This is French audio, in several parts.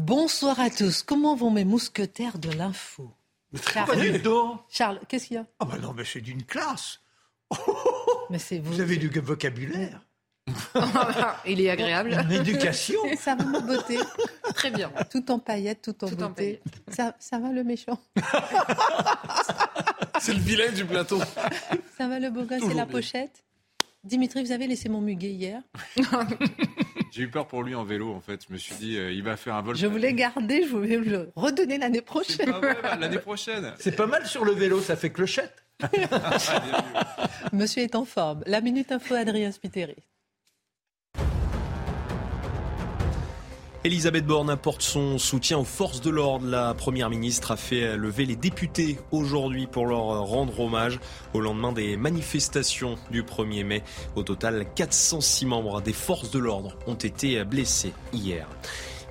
Bonsoir à tous. Comment vont mes mousquetaires de l'info? Tout. Charles, qu'est-ce qu'il y a? Ah bah non, mais c'est d'une classe. Mais c'est Vous avez du vocabulaire, Il est agréable. une éducation. Ça va ma beauté? Très bien. Tout en paillettes, tout en Tout en. Ça, ça va le méchant? C'est le vilain du plateau. Ça va le beau gosse et la pochette? Dimitri, vous avez laissé mon muguet hier. J'ai eu peur pour lui en vélo, en fait. Je me suis dit, euh, il va faire un vol. Je voulais garder, je voulais le redonner l'année prochaine. vrai, bah, l'année prochaine. C'est pas mal sur le vélo, ça fait clochette. Monsieur est en forme. La minute info, Adrien Spiteri. Elisabeth Borne apporte son soutien aux forces de l'ordre. La Première ministre a fait lever les députés aujourd'hui pour leur rendre hommage au lendemain des manifestations du 1er mai. Au total, 406 membres des forces de l'ordre ont été blessés hier.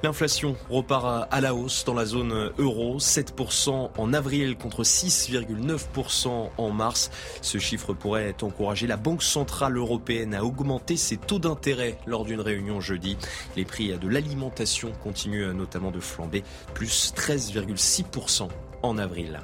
L'inflation repart à la hausse dans la zone euro, 7% en avril contre 6,9% en mars. Ce chiffre pourrait encourager la Banque Centrale Européenne à augmenter ses taux d'intérêt lors d'une réunion jeudi. Les prix de l'alimentation continuent notamment de flamber, plus 13,6% en avril.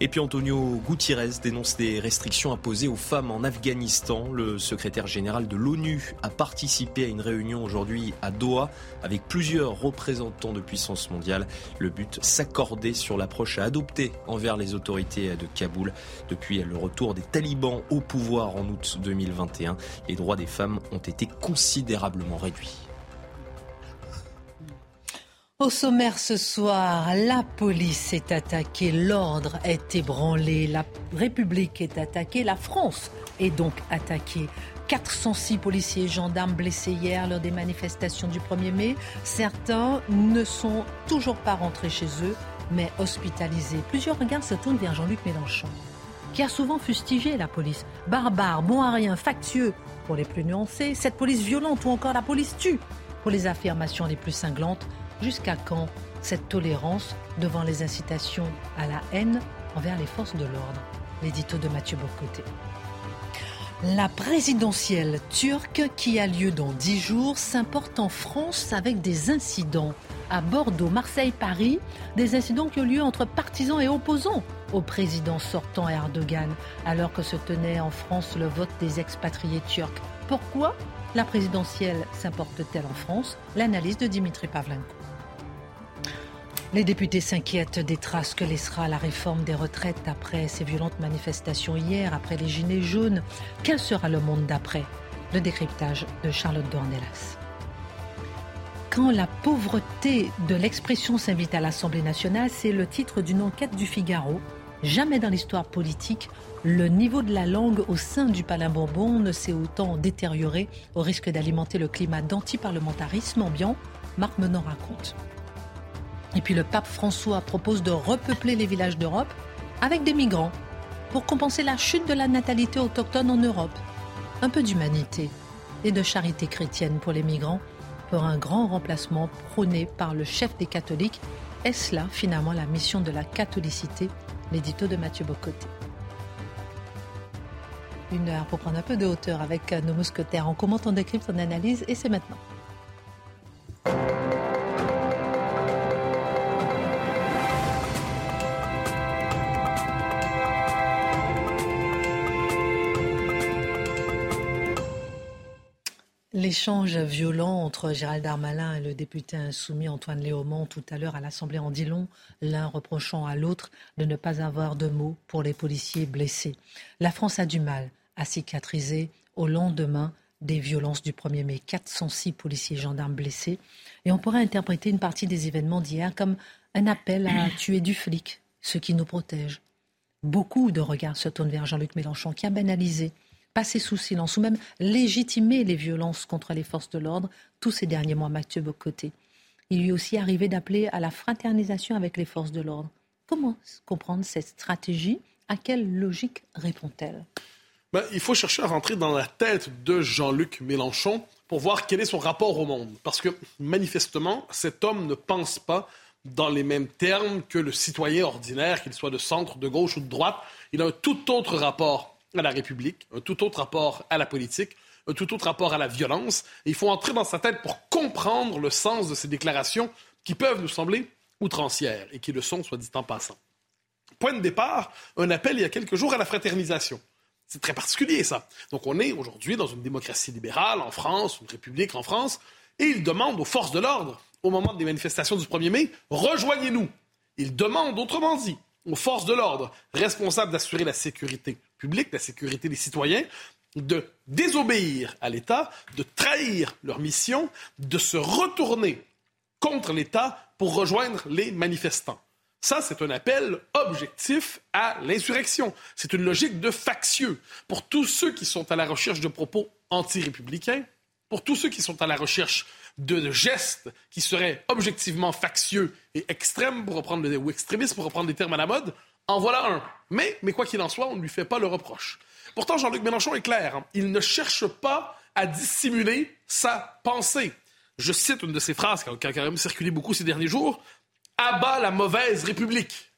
Et puis Antonio Gutiérrez dénonce des restrictions imposées aux femmes en Afghanistan. Le secrétaire général de l'ONU a participé à une réunion aujourd'hui à Doha avec plusieurs représentants de puissance mondiale. Le but, s'accorder sur l'approche à adopter envers les autorités de Kaboul. Depuis le retour des talibans au pouvoir en août 2021, les droits des femmes ont été considérablement réduits. Au sommaire ce soir, la police est attaquée, l'ordre est ébranlé, la République est attaquée, la France est donc attaquée. 406 policiers et gendarmes blessés hier lors des manifestations du 1er mai. Certains ne sont toujours pas rentrés chez eux, mais hospitalisés. Plusieurs regards se tournent vers Jean-Luc Mélenchon, qui a souvent fustigé la police. Barbare, bon à rien, factieux pour les plus nuancés, cette police violente ou encore la police tue pour les affirmations les plus cinglantes. Jusqu'à quand cette tolérance devant les incitations à la haine envers les forces de l'ordre? L'édito de Mathieu Bocoté. La présidentielle turque qui a lieu dans dix jours s'importe en France avec des incidents. À Bordeaux, Marseille, Paris, des incidents qui ont lieu entre partisans et opposants au président sortant Erdogan, alors que se tenait en France le vote des expatriés turcs. Pourquoi la présidentielle s'importe-t-elle en France? L'analyse de Dimitri Pavlenko. Les députés s'inquiètent des traces que laissera la réforme des retraites après ces violentes manifestations hier, après les gilets jaunes. Quel sera le monde d'après? Le décryptage de Charlotte Dornelas. Quand la pauvreté de l'expression s'invite à l'Assemblée nationale, c'est le titre d'une enquête du Figaro. Jamais dans l'histoire politique, le niveau de la langue au sein du Palais Bourbon ne s'est autant détérioré au risque d'alimenter le climat d'antiparlementarisme ambiant. Marc Menon raconte. Et puis le pape François propose de repeupler les villages d'Europe avec des migrants pour compenser la chute de la natalité autochtone en Europe. Un peu d'humanité et de charité chrétienne pour les migrants pour un grand remplacement prôné par le chef des catholiques. Est-ce là finalement la mission de la catholicité? L'édito de Mathieu Bocoté. Une heure pour prendre un peu de hauteur avec nos mousquetaires. On commente, on décrypte, on analyse et c'est maintenant. L'échange violent entre Gérald Darmanin et le député insoumis Antoine Léaumont tout à l'heure à l'Assemblée en dit long, l'un reprochant à l'autre de ne pas avoir de mots pour les policiers blessés. La France a du mal à cicatriser au lendemain des violences du 1er mai. 406 policiers et gendarmes blessés. Et on pourrait interpréter une partie des événements d'hier comme un appel à tuer du flic, ceux qui nous protègent. Beaucoup de regards se tournent vers Jean-Luc Mélenchon qui a banalisé passer sous silence ou même légitimer les violences contre les forces de l'ordre tous ces derniers mois, Mathieu Bocoté. Il lui est aussi arrivé d'appeler à la fraternisation avec les forces de l'ordre. Comment comprendre cette stratégie? À quelle logique répond-elle? Ben, Il faut chercher à rentrer dans la tête de Jean-Luc Mélenchon pour voir quel est son rapport au monde. Parce que manifestement, cet homme ne pense pas dans les mêmes termes que le citoyen ordinaire, qu'il soit de centre, de gauche ou de droite. Il a un tout autre rapport à la République, un tout autre rapport à la politique, un tout autre rapport à la violence. Il faut entrer dans sa tête pour comprendre le sens de ces déclarations qui peuvent nous sembler outrancières et qui le sont, soit dit en passant. Point de départ, un appel il y a quelques jours à la fraternisation. C'est très particulier, ça. Donc, on est aujourd'hui dans une démocratie libérale en France, une république en France, et il demande aux forces de l'ordre, au moment des manifestations du 1er mai, rejoignez-nous. Il demande, autrement dit, aux forces de l'ordre responsables d'assurer la sécurité publique, la sécurité des citoyens, de désobéir à l'État, de trahir leur mission, de se retourner contre l'État pour rejoindre les manifestants. Ça, c'est un appel objectif à l'insurrection. C'est une logique de factieux. Pour tous ceux qui sont à la recherche de propos anti-républicains, pour tous ceux qui sont à la recherche de gestes qui seraient objectivement factieux et extrêmes, pour reprendre ou extrémistes, pour reprendre des termes à la mode, en voilà un. Mais, mais quoi qu'il en soit, on ne lui fait pas le reproche. Pourtant, Jean-Luc Mélenchon est clair. Hein. Il ne cherche pas à dissimuler sa pensée. Je cite une de ses phrases qui a quand même circulé beaucoup ces derniers jours abat la mauvaise République.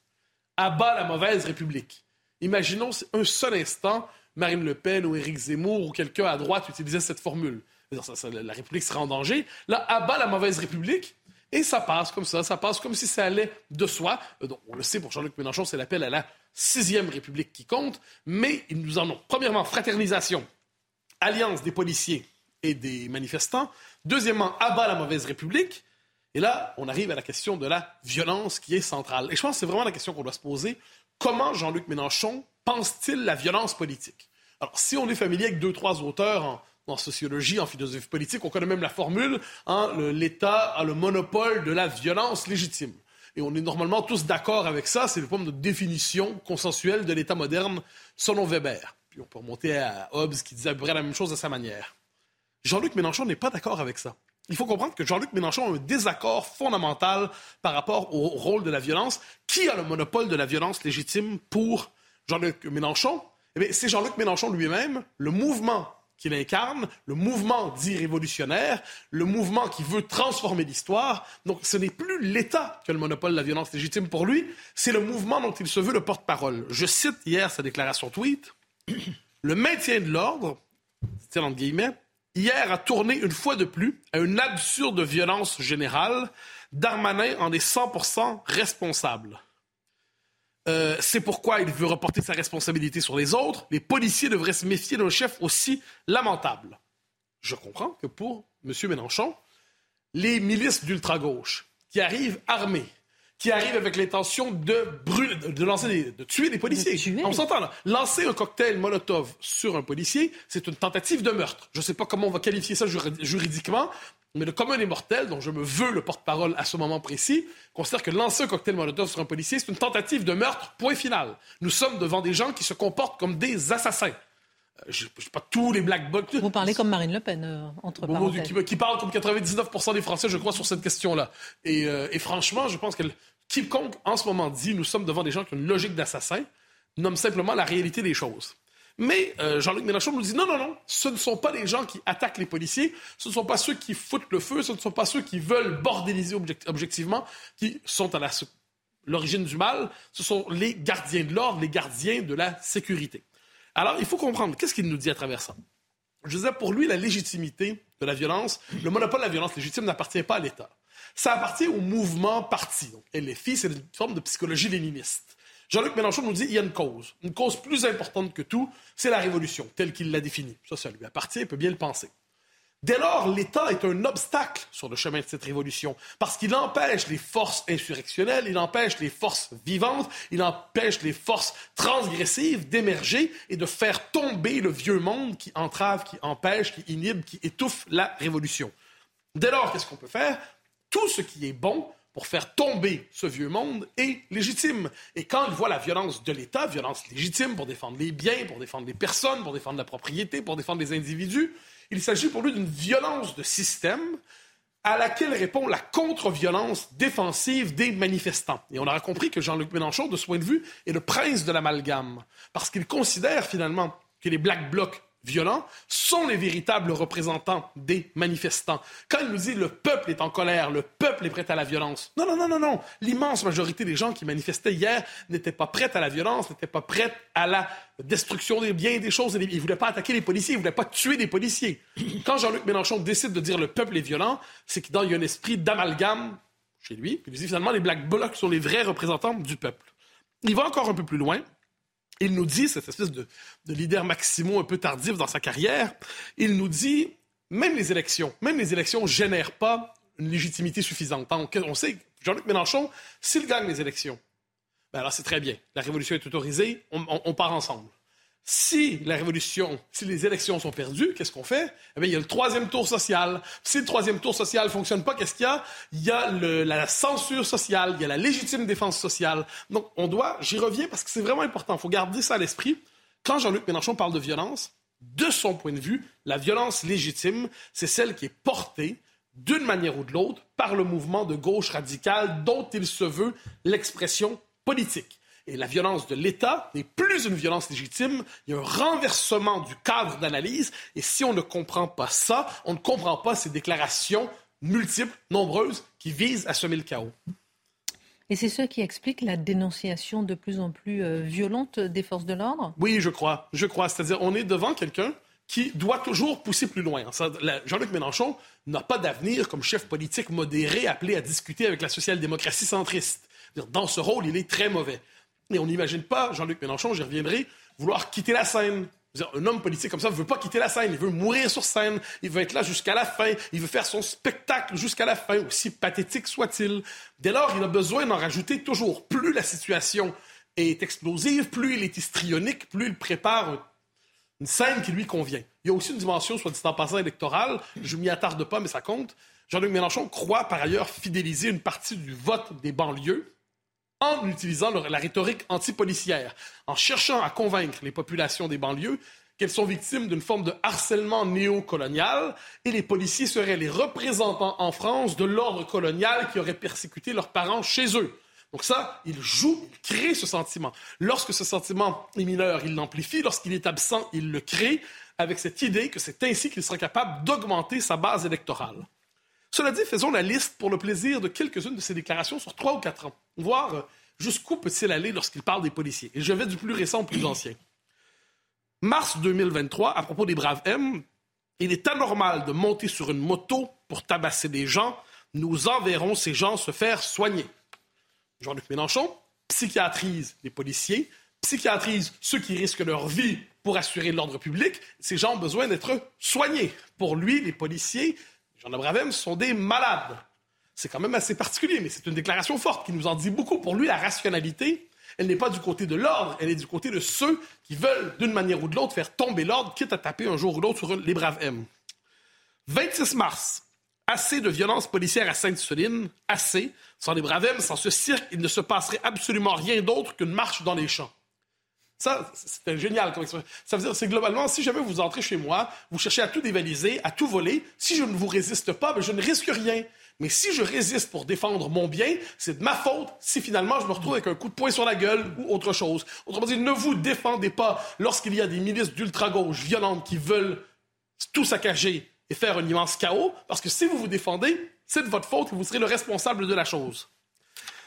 Abat la mauvaise République. Imaginons un seul instant Marine Le Pen ou Éric Zemmour ou quelqu'un à droite utilisait cette formule. la République serait en danger. Là, abat la mauvaise République. Et ça passe comme ça, ça passe comme si ça allait de soi. Euh, on le sait pour Jean-Luc Mélenchon, c'est l'appel à la sixième République qui compte, mais ils nous en ont. Premièrement, fraternisation, alliance des policiers et des manifestants. Deuxièmement, abat la mauvaise République. Et là, on arrive à la question de la violence qui est centrale. Et je pense que c'est vraiment la question qu'on doit se poser. Comment Jean-Luc Mélenchon pense-t-il la violence politique? Alors, si on est familier avec deux, trois auteurs en, sociologie, en philosophie politique, on connaît même la formule, hein, l'État a le monopole de la violence légitime. Et on est normalement tous d'accord avec ça. C'est le point de définition consensuelle de l'État moderne selon Weber. Puis on peut remonter à Hobbes qui disait à peu près la même chose de sa manière. Jean-Luc Mélenchon n'est pas d'accord avec ça il faut comprendre que Jean-Luc Mélenchon a un désaccord fondamental par rapport au rôle de la violence. Qui a le monopole de la violence légitime pour Jean-Luc Mélenchon? Eh c'est Jean-Luc Mélenchon lui-même, le mouvement qu'il incarne, le mouvement dit révolutionnaire, le mouvement qui veut transformer l'histoire. Donc, ce n'est plus l'État qui a le monopole de la violence légitime pour lui, c'est le mouvement dont il se veut le porte-parole. Je cite hier sa déclaration tweet. Le maintien de l'ordre, entre guillemets, hier a tourné une fois de plus à une absurde violence générale. Darmanin en est 100% responsable. Euh, c'est pourquoi il veut reporter sa responsabilité sur les autres. Les policiers devraient se méfier d'un chef aussi lamentable. Je comprends que pour M. Mélenchon, les milices d'ultra-gauche qui arrivent armés, qui arrive avec l'intention de, brûler, de, lancer de tuer des policiers. On s'entend là. Lancer un cocktail Molotov sur un policier, c'est une tentative de meurtre. Je ne sais pas comment on va qualifier ça juridiquement, mais le commun des mortels, dont je me veux le porte-parole à ce moment précis, considère que lancer un cocktail Molotov sur un policier, c'est une tentative de meurtre, point final. Nous sommes devant des gens qui se comportent comme des assassins. Euh, je sais pas tous les black box. Vous parlez comme Marine Le Pen, euh, entre parenthèses. Qui, qui, parle comme 99% des Français, je crois, sur cette question-là. Et, euh, et, franchement, je pense qu'elle quiconque en ce moment dit nous sommes devant des gens qui ont une logique d'assassin nomme simplement la réalité des choses. Mais euh, Jean-Luc Mélenchon nous dit non, non, non, ce ne sont pas les gens qui attaquent les policiers, ce ne sont pas ceux qui foutent le feu, ce ne sont pas ceux qui veulent bordéliser objectivement, qui sont à l'origine du mal, ce sont les gardiens de l'ordre, les gardiens de la sécurité. Alors, il faut comprendre, qu'est-ce qu'il nous dit à travers ça? Je disais, pour lui, la légitimité de la violence, le monopole de la violence légitime n'appartient pas à l'État. Ça appartient au mouvement parti. Donc, LFI, c'est une forme de psychologie léniniste. Jean-Luc Mélenchon nous dit il y a une cause. Une cause plus importante que tout, c'est la révolution, telle qu'il l'a définie. Ça, ça lui appartient, il peut bien le penser. Dès lors, l'État est un obstacle sur le chemin de cette révolution, parce qu'il empêche les forces insurrectionnelles, il empêche les forces vivantes, il empêche les forces transgressives d'émerger et de faire tomber le vieux monde qui entrave, qui empêche, qui inhibe, qui étouffe la révolution. Dès lors, qu'est-ce qu'on peut faire? Tout ce qui est bon pour faire tomber ce vieux monde est légitime. Et quand il voit la violence de l'État, violence légitime pour défendre les biens, pour défendre les personnes, pour défendre la propriété, pour défendre les individus, il s'agit pour lui d'une violence de système à laquelle répond la contre-violence défensive des manifestants. Et on aura compris que Jean-Luc Mélenchon, de ce point de vue, est le prince de l'amalgame, parce qu'il considère finalement que les Black Blocs violents sont les véritables représentants des manifestants. Quand il nous dit le peuple est en colère, le peuple est prêt à la violence. Non, non, non, non, non. L'immense majorité des gens qui manifestaient hier n'étaient pas prêts à la violence, n'étaient pas prêts à la destruction des biens des choses. Ils ne voulaient pas attaquer les policiers, ils ne voulaient pas tuer des policiers. Quand Jean-Luc Mélenchon décide de dire le peuple est violent, c'est qu'il y a un esprit d'amalgame chez lui. Puis il dit finalement les Black Blocs sont les vrais représentants du peuple. Il va encore un peu plus loin. Il nous dit, cette espèce de, leader Maximo un peu tardif dans sa carrière, il nous dit, même les élections, même les élections ne génèrent pas une légitimité suffisante. On sait que Jean-Luc Mélenchon, s'il gagne les élections, ben alors c'est très bien. La révolution est autorisée, on part ensemble. Si la révolution, si les élections sont perdues, qu'est-ce qu'on fait? Eh bien, il y a le troisième tour social. Si le troisième tour social ne fonctionne pas, qu'est-ce qu'il y a? Il y a la censure sociale, il y a la légitime défense sociale. Donc, on doit, j'y reviens parce que c'est vraiment important, il faut garder ça à l'esprit. Quand Jean-Luc Mélenchon parle de violence, de son point de vue, la violence légitime, c'est celle qui est portée d'une manière ou de l'autre par le mouvement de gauche radicale dont il se veut l'expression politique. Et la violence de l'État n'est plus une violence légitime, il y a un renversement du cadre d'analyse. Et si on ne comprend pas ça, on ne comprend pas ces déclarations multiples, nombreuses, qui visent à semer le chaos. Et c'est ce qui explique la dénonciation de plus en plus euh, violente des forces de l'ordre? Oui, je crois. Je crois. C'est-à-dire, on est devant quelqu'un qui doit toujours pousser plus loin. Jean-Luc Mélenchon n'a pas d'avenir comme chef politique modéré appelé à discuter avec la social-démocratie centriste. Dans ce rôle, il est très mauvais. Et on n'imagine pas, Jean-Luc Mélenchon, j'y reviendrai, vouloir quitter la scène. Un homme politique comme ça ne veut pas quitter la scène, il veut mourir sur scène, il veut être là jusqu'à la fin, il veut faire son spectacle jusqu'à la fin, aussi pathétique soit-il. Dès lors, il a besoin d'en rajouter toujours. Plus la situation est explosive, plus il est histrionique, plus il prépare une scène qui lui convient. Il y a aussi une dimension, soit dit en passant, électorale. Je m'y attarde pas, mais ça compte. Jean-Luc Mélenchon croit par ailleurs fidéliser une partie du vote des banlieues en utilisant la rhétorique antipolicière, en cherchant à convaincre les populations des banlieues qu'elles sont victimes d'une forme de harcèlement néocolonial et les policiers seraient les représentants en France de l'ordre colonial qui aurait persécuté leurs parents chez eux. Donc ça, il joue, il crée ce sentiment. Lorsque ce sentiment est mineur, il l'amplifie. Lorsqu'il est absent, il le crée avec cette idée que c'est ainsi qu'il sera capable d'augmenter sa base électorale. Cela dit, faisons la liste pour le plaisir de quelques-unes de ces déclarations sur trois ou quatre ans, voir euh, jusqu'où peut-il aller lorsqu'il parle des policiers. Et je vais du plus récent au plus ancien. Mars 2023, à propos des Braves M, il est anormal de monter sur une moto pour tabasser des gens. Nous enverrons ces gens se faire soigner. Jean-Luc Mélenchon psychiatrise les policiers, psychiatrise ceux qui risquent leur vie pour assurer l'ordre public. Ces gens ont besoin d'être soignés. Pour lui, les policiers, Jean Bravem sont des malades. C'est quand même assez particulier, mais c'est une déclaration forte qui nous en dit beaucoup. Pour lui, la rationalité, elle n'est pas du côté de l'ordre, elle est du côté de ceux qui veulent, d'une manière ou de l'autre, faire tomber l'ordre, quitte à taper un jour ou l'autre sur les braves M. 26 mars, assez de violence policière à Sainte-Soline, assez. Sans les braves sans ce cirque, il ne se passerait absolument rien d'autre qu'une marche dans les champs. Ça, c'est génial comme expression. Ça veut dire, c'est globalement, si jamais vous entrez chez moi, vous cherchez à tout dévaliser, à tout voler, si je ne vous résiste pas, ben, je ne risque rien. Mais si je résiste pour défendre mon bien, c'est de ma faute si finalement je me retrouve avec un coup de poing sur la gueule ou autre chose. Autrement dit, ne vous défendez pas lorsqu'il y a des milices d'ultra-gauche violentes qui veulent tout saccager et faire un immense chaos, parce que si vous vous défendez, c'est de votre faute et vous serez le responsable de la chose.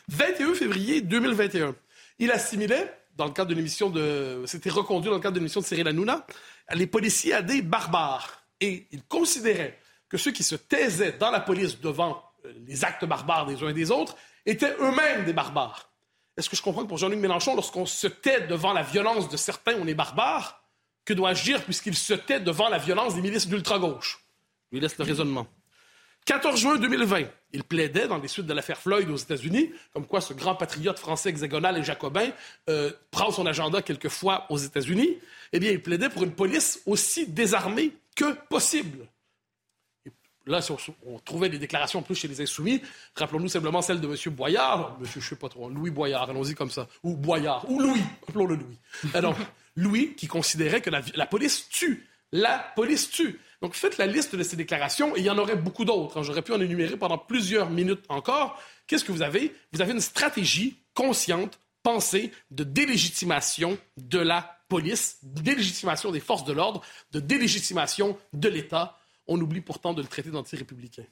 21 février 2021, il assimilait dans le cadre de l'émission de. C'était reconduit dans le cadre de l'émission de Cyril Hanouna, les policiers des barbares. Et il considérait que ceux qui se taisaient dans la police devant euh, les actes barbares des uns et des autres étaient eux-mêmes des barbares. Est-ce que je comprends que pour Jean-Luc Mélenchon, lorsqu'on se tait devant la violence de certains, on est barbare? Que dois-je dire puisqu'il se tait devant la violence des milices d'ultra-gauche? Je lui laisse le raisonnement. 14 juin 2020, il plaidait dans les suites de l'affaire Floyd aux États-Unis, comme quoi ce grand patriote français hexagonal et jacobin euh, prend son agenda quelquefois aux États-Unis. Eh bien, il plaidait pour une police aussi désarmée que possible. là, si on, trouvait des déclarations plus chez les insoumis, rappelons-nous simplement celle de M. Boyard, monsieur, je sais pas trop, Louis Boyard, allons-y comme ça, ou Boyard, ou Louis, appelons-le Louis. Alors, Louis qui considérait que la police tue. La police tue. Donc, faites la liste de ces déclarations, et il y en aurait beaucoup d'autres. hein. J'aurais pu en énumérer pendant plusieurs minutes encore. Qu'est-ce que vous avez? Vous avez une stratégie consciente, pensée, de délégitimation de la police, de délégitimation des forces de l'ordre, de délégitimation de l'État. On oublie pourtant de le traiter d'anti-républicain.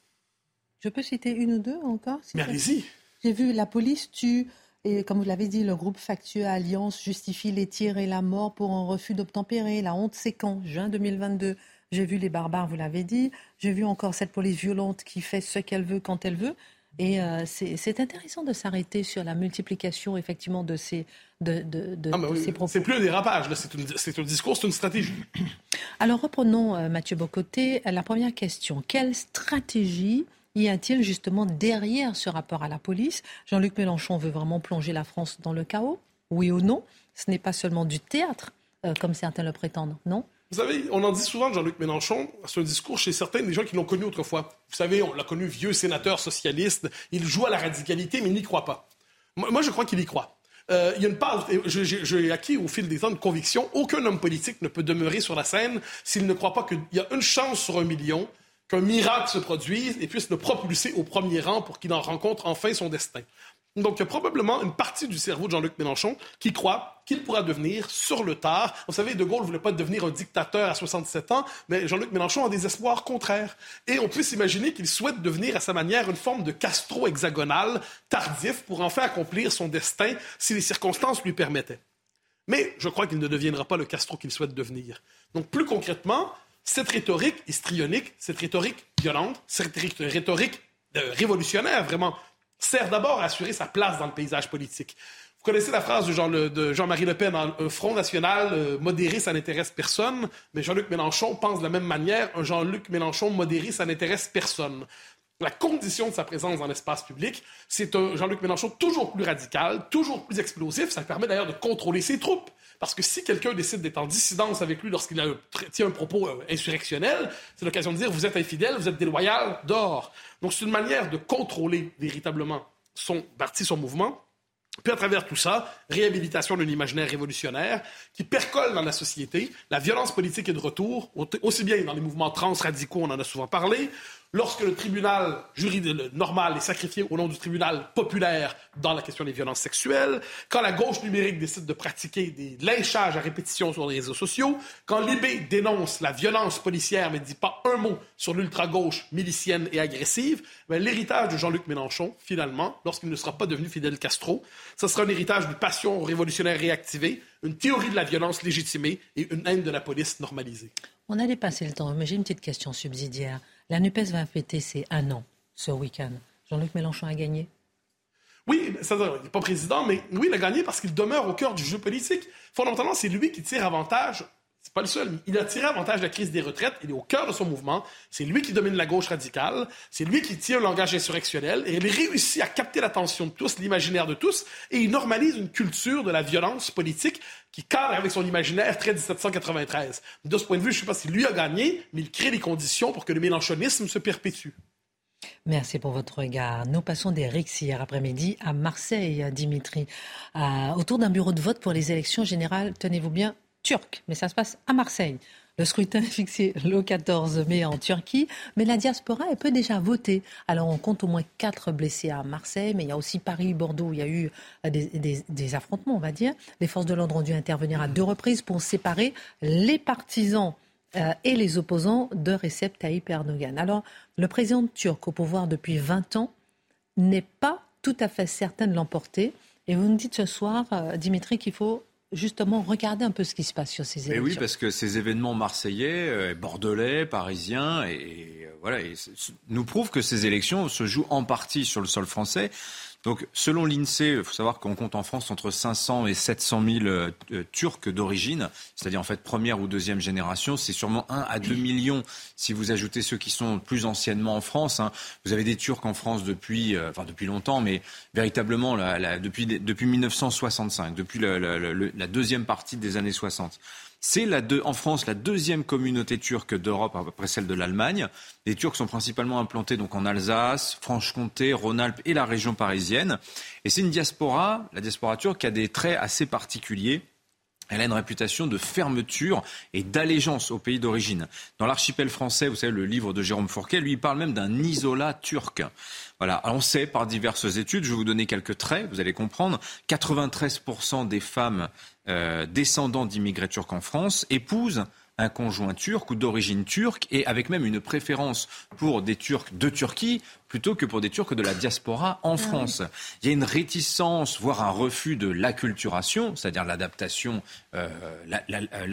Je peux citer une ou deux encore si Mais allez-y. J'ai vu la police tue, et comme vous l'avez dit, le groupe factueux Alliance justifie les tirs et la mort pour un refus d'obtempérer. La honte, c'est quand? Juin 2022. J'ai vu les barbares, vous l'avez dit. J'ai vu encore cette police violente qui fait ce qu'elle veut quand elle veut. Et euh, c'est intéressant de s'arrêter sur la multiplication, effectivement, de ces, de, de, de- Ah, de oui, ces propos. c'est plus un dérapage, c'est un discours, c'est une stratégie. Alors reprenons euh, Mathieu Bocoté. La première question. Quelle stratégie y a-t-il justement derrière ce rapport à la police? Jean-Luc Mélenchon veut vraiment plonger la France dans le chaos Oui ou non? Ce n'est pas seulement du théâtre, euh, comme certains le prétendent, non? Vous savez, on en dit souvent de Jean-Luc Mélenchon, c'est un discours chez certains des gens qui l'ont connu autrefois. Vous savez, on l'a connu vieux sénateur socialiste, il joue à la radicalité, mais il n'y croit pas. Moi, je crois qu'il y croit. Euh, il y a une j'ai acquis au fil des temps une conviction, aucun homme politique ne peut demeurer sur la scène s'il ne croit pas qu'il y a une chance sur un million qu'un miracle se produise et puisse le propulser au premier rang pour qu'il en rencontre enfin son destin. Donc, il y a probablement une partie du cerveau de Jean-Luc Mélenchon qui croit qu'il pourra devenir sur le tard. Vous savez, De Gaulle ne voulait pas devenir un dictateur à 67 ans, mais Jean-Luc Mélenchon a des espoirs contraires. Et on peut s'imaginer qu'il souhaite devenir à sa manière une forme de Castro hexagonal tardif pour enfin accomplir son destin si les circonstances lui permettaient. Mais je crois qu'il ne deviendra pas le Castro qu'il souhaite devenir. Donc, plus concrètement, cette rhétorique histrionique, cette rhétorique violente, cette rhétorique révolutionnaire, vraiment, sert d'abord à assurer sa place dans le paysage politique. Vous connaissez la phrase de, Jean-Marie Le Pen, un Front national euh, modéré, ça n'intéresse personne, mais Jean-Luc Mélenchon pense de la même manière, un Jean-Luc Mélenchon modéré, ça n'intéresse personne. La condition de sa présence dans l'espace public, c'est un Jean-Luc Mélenchon toujours plus radical, toujours plus explosif. Ça permet d'ailleurs de contrôler ses troupes. Parce que si quelqu'un décide d'être en dissidence avec lui lorsqu'il tient un propos euh, insurrectionnel, c'est l'occasion de dire vous êtes infidèle, vous êtes déloyal, dehors. Donc c'est une manière de contrôler véritablement son parti, son mouvement. Puis à travers tout ça, réhabilitation d'un imaginaire révolutionnaire qui percole dans la société. La violence politique est de retour, au- aussi bien dans les mouvements transradicaux, on en a souvent parlé, lorsque le tribunal juridique normal est sacrifié au nom du tribunal populaire dans la question des violences sexuelles, quand la gauche numérique décide de pratiquer des lynchages à répétition sur les réseaux sociaux, quand Libé dénonce la violence policière mais ne dit pas un mot sur l'ultra-gauche milicienne et agressive, ben, l'héritage de Jean-Luc Mélenchon, finalement, lorsqu'il ne sera pas devenu Fidel Castro, ce sera un héritage d'une passion révolutionnaire réactivée, une théorie de la violence légitimée et une haine de la police normalisée. On a dépassé le temps, mais j'ai une petite question subsidiaire. La NUPES va fêter ses un an ce week-end. Jean-Luc Mélenchon a gagné? Oui, il n'est pas président, mais oui, il a gagné parce qu'il demeure au cœur du jeu politique. Fondamentalement, c'est lui qui tire avantage. C'est pas le seul. Il a tiré avantage de la crise des retraites. Il est au cœur de son mouvement. C'est lui qui domine la gauche radicale. C'est lui qui tient un langage insurrectionnel. Et il réussit à capter l'attention de tous, l'imaginaire de tous. Et il normalise une culture de la violence politique qui cadre avec son imaginaire très 1793. De ce point de vue, je ne sais pas si lui a gagné, mais il crée les conditions pour que le mélanchonisme se perpétue. Merci pour votre regard. Nous passons des hier après-midi à Marseille, Dimitri, à- autour d'un bureau de vote pour les élections générales, tenez-vous bien, turques. Mais ça se passe à Marseille. Le scrutin est fixé le 14 mai en Turquie, mais la diaspora, elle peut déjà voter. Alors on compte au moins quatre blessés à Marseille, mais il y a aussi Paris, Bordeaux, où il y a eu euh, des affrontements, on va dire. Les forces de l'ordre ont dû intervenir à deux reprises pour séparer les partisans euh, et les opposants de Recep Tayyip Erdogan. Alors, le président turc au pouvoir depuis 20 ans n'est pas tout à fait certain de l'emporter. Et vous nous dites ce soir, euh, Dimitri, qu'il faut justement regarder un peu ce qui se passe sur ces élections. oui, parce que ces événements marseillais, euh, bordelais, parisiens, et, et, euh, voilà, et nous prouvent que ces élections se jouent en partie sur le sol français. Donc, selon l'INSEE, il faut savoir qu'on compte en France entre 500 et 700 000 euh, euh, Turcs d'origine, c'est-à-dire en fait première ou deuxième génération. C'est sûrement 1 à 2 millions si vous ajoutez ceux qui sont plus anciennement en France. hein. Vous avez des Turcs en France depuis, euh, enfin depuis longtemps, mais véritablement depuis, depuis 1965, depuis la deuxième partie des années 60. C'est en France la deuxième communauté turque d'Europe après celle de l'Allemagne. Les Turcs sont principalement implantés donc en Alsace, Franche-Comté, Rhône-Alpes et la région parisienne. Et c'est une diaspora, la diaspora turque, qui a des traits assez particuliers. Elle a une réputation de fermeture et d'allégeance au pays d'origine. Dans l'archipel français, vous savez, le livre de Jérôme Fourquet, lui, il parle même d'un isolat turc. Voilà. On sait par diverses études, je vais vous donner quelques traits, vous allez comprendre, 93% des femmes euh, descendants d'immigrés turcs en France épousent un conjoint turc ou d'origine turque et avec même une préférence pour des Turcs de Turquie plutôt que pour des Turcs de la diaspora en France. Il y a une réticence, voire un refus de l'acculturation, c'est-à-dire l'adaptation, euh, la- la- euh,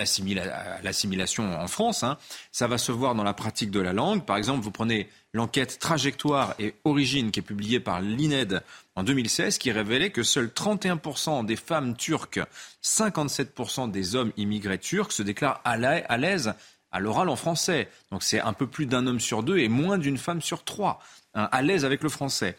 l'assimilation en France. hein. Ça va se voir dans la pratique de la langue. Par exemple, vous prenez l'enquête Trajectoire et Origine qui est publiée par l'INED en 2016 qui révélait que seuls 31% des femmes turques, 57% des hommes immigrés turcs se déclarent à la- à l'aise à l'oral en français. Donc c'est un peu plus d'un homme sur deux et moins d'une femme sur trois hein, à l'aise avec le français.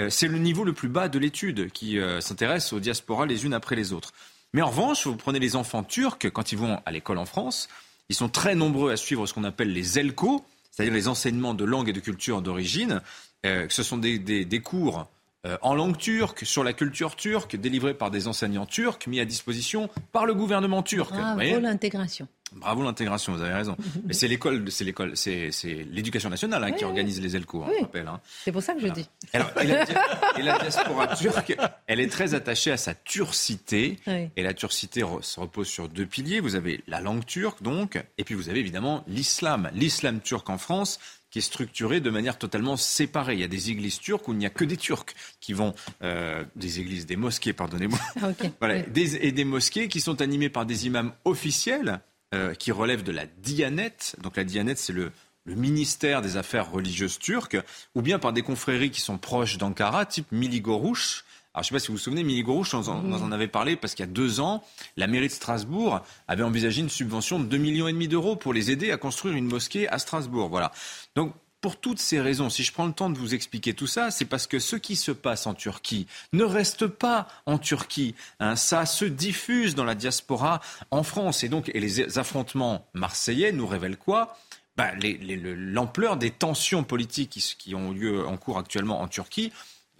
Euh, c'est le niveau le plus bas de l'étude qui euh, s'intéresse aux diasporas les unes après les autres. Mais en revanche, vous prenez les enfants turcs, quand ils vont à l'école en France, ils sont très nombreux à suivre ce qu'on appelle les ELCO, c'est-à-dire les enseignements de langue et de culture d'origine. Euh, ce sont des, des- des cours euh, en langue turque, sur la culture turque, délivrés par des enseignants turcs, mis à disposition par le gouvernement turc. Bravo l'intégration. Bravo l'intégration, vous avez raison. Mais c'est l'école, c'est l'école, c'est, c'est l'éducation nationale hein, qui organise les ELCO, hein, Oui. rappelle. hein. C'est pour ça que je dis. Alors, et, la, dia- et la diaspora turque, elle est très attachée à sa turcité. Et la turcité re- se repose sur deux piliers. Vous avez la langue turque, donc, et puis vous avez évidemment l'islam. L'islam turc en France, qui est structuré de manière totalement séparée. Il y a des églises turques où il n'y a que des Turcs qui vont, euh, des églises, des mosquées, pardonnez-moi, Ah, ok. voilà, des, et des mosquées qui sont animées par des imams officiels euh, qui relèvent de la Dianet. Donc la Dianet, c'est le, le ministère des Affaires religieuses turques, ou bien par des confréries qui sont proches d'Ankara, type Miligorouche. Alors, je ne sais pas si vous vous souvenez, Miligorouche, on, en- on en avait parlé parce qu'il y a deux ans, la mairie de Strasbourg avait envisagé une subvention de 2,5 millions et demi d'euros pour les aider à construire une mosquée à Strasbourg. Voilà. Donc, pour toutes ces raisons, si je prends le temps de vous expliquer tout ça, c'est parce que ce qui se passe en Turquie ne reste pas en Turquie. hein. ça se diffuse dans la diaspora en France. Et donc, et les affrontements marseillais nous révèlent quoi? Ben, L'ampleur des tensions politiques qui ont lieu en cours actuellement en Turquie.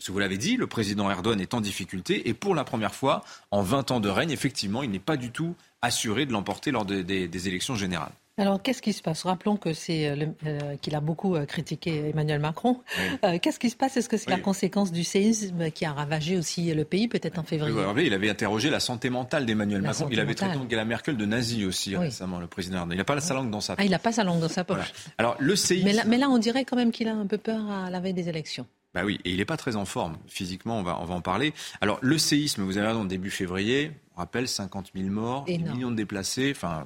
Parce que vous l'avez dit, le président Erdogan est en difficulté et pour la première fois en 20 ans de règne, effectivement, il n'est pas du tout assuré de l'emporter lors des- des- des élections générales. Alors, qu'est-ce qui se passe? Rappelons que c'est euh, euh, qu'il a beaucoup euh, critiqué Emmanuel Macron. Oui. Euh, qu'est-ce qui se passe? Est-ce que c'est la Oui. conséquence du séisme qui a ravagé aussi le pays, peut-être en Oui, février? rappelez, il avait interrogé la santé mentale d'Emmanuel Macron. Il avait traité Angela Merkel de nazi aussi Oui. récemment, le président Erdogan. Il n'a pas sa langue dans sa Ah, il n'a pas sa langue dans sa poche. Voilà. Alors, le séisme. Mais là, mais là, on dirait quand même qu'il a un peu peur à la veille des élections. Bah oui, et il n'est pas très en forme physiquement, on va, on va en parler. Alors, le séisme, vous avez raison, début février, on rappelle 50 000 morts, des millions de déplacés. Enfin,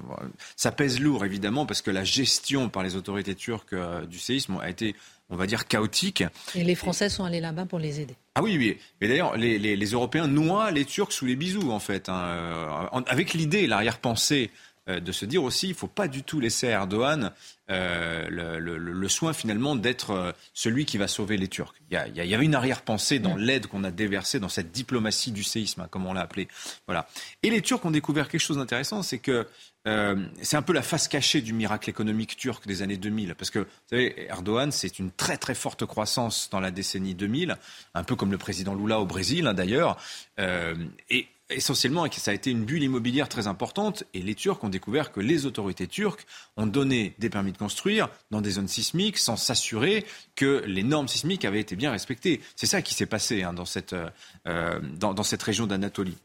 ça pèse lourd, évidemment, parce que la gestion par les autorités turques euh, du séisme a été, on va dire, chaotique. Et les Français sont allés là-bas pour les aider. Ah oui, oui. Mais d'ailleurs, les, les- les Européens noient les Turcs sous les bisous, en fait. hein. Euh, avec l'idée, l'arrière-pensée euh, de se dire aussi, il faut pas du tout laisser à Erdogan le, le- soin finalement d'être euh, celui qui va sauver les Turcs. Il y, a- il y une arrière-pensée dans l'aide qu'on a déversée dans cette diplomatie du séisme, hein, comme on l'a appelé. Voilà. Et les Turcs ont découvert quelque chose d'intéressant, c'est que euh, c'est un peu la face cachée du miracle économique turc des années 2000. Parce que, vous savez, Erdogan, c'est une très très forte croissance dans la décennie 2000, un peu comme le président Lula au Brésil, hein, d'ailleurs. Euh, et essentiellement, ça a été une bulle immobilière très importante. Et les Turcs ont découvert que les autorités turques ont donné des permis de construire dans des zones sismiques sans s'assurer que les normes sismiques avaient été bien respectées. C'est ça qui s'est passé hein, dans, cette, euh, euh, dans, dans cette région d'Anatolie.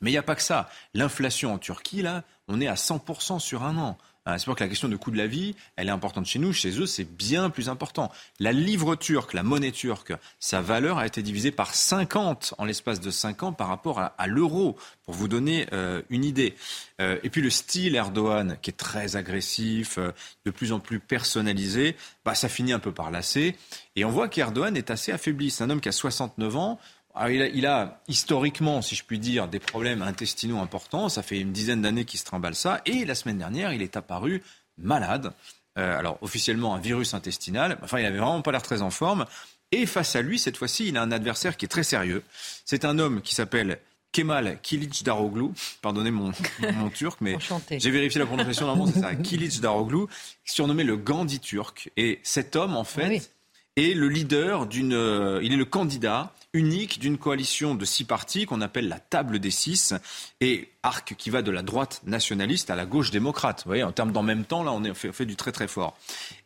Mais il n'y a pas que ça. L'inflation en Turquie, là, on est à 100% sur un an. C'est pour que la question de coût de la vie, elle est importante chez nous. Chez eux, c'est bien plus important. La livre turque, la monnaie turque, sa valeur a été divisée par 50 en l'espace de 5 ans par rapport à, à l'euro, pour vous donner euh, une idée. Euh, et puis le style Erdogan, qui est très agressif, euh, de plus en plus personnalisé, bah, ça finit un peu par lasser. Et on voit qu'Erdogan est assez affaibli. C'est un homme qui a 69 ans. Alors, il, a, il a historiquement, si je puis dire, des problèmes intestinaux importants. Ça fait une dizaine d'années qu'il se trimballe ça. Et la semaine dernière, il est apparu malade. Euh, alors, officiellement, un virus intestinal. Enfin, il avait vraiment pas l'air très en forme. Et face à lui, cette fois-ci, il a un adversaire qui est très sérieux. C'est un homme qui s'appelle Kemal Daroglu, pardonnez mon, mon turc, mais j'ai vérifié la prononciation normalement, c'est ça, Daroglu, surnommé le Gandhi turc. Et cet homme, en fait, Ah oui. est le leader d'une, euh, il est le candidat unique d'une coalition de six partis qu'on appelle la table des six et arc qui va de la droite nationaliste à la gauche démocrate. Vous voyez, en termes d'en même temps, là, on, fait, du très très fort.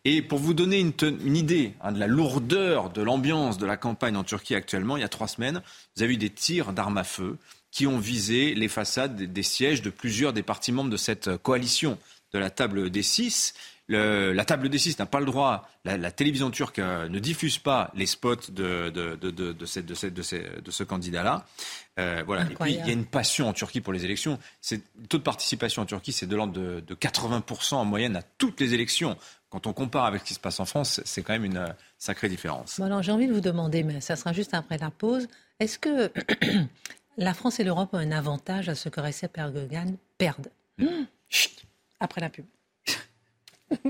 Et pour vous donner une, idée hein, de la lourdeur de l'ambiance de la campagne en Turquie actuellement, il y a trois semaines, vous avez eu des tirs d'armes à feu qui ont visé les façades des, des sièges de plusieurs des partis membres de cette coalition de la table des six. Le- la table des six n'a pas le droit, la, la télévision turque euh, ne diffuse pas les spots de, de, de, cette- cette- ce candidat-là. Euh, voilà. Et puis, il y a une passion en Turquie pour les élections. C'est, le taux de participation en Turquie, c'est de l'ordre de, de 80% en moyenne à toutes les élections. Quand on compare avec ce qui se passe en France, c'est quand même une euh, sacrée différence. Bon, alors j'ai envie de vous demander, mais ça sera juste après la pause, est-ce que la France et l'Europe ont un avantage à ce que Recep Erdogan perde? Hum, chut, Après la pub.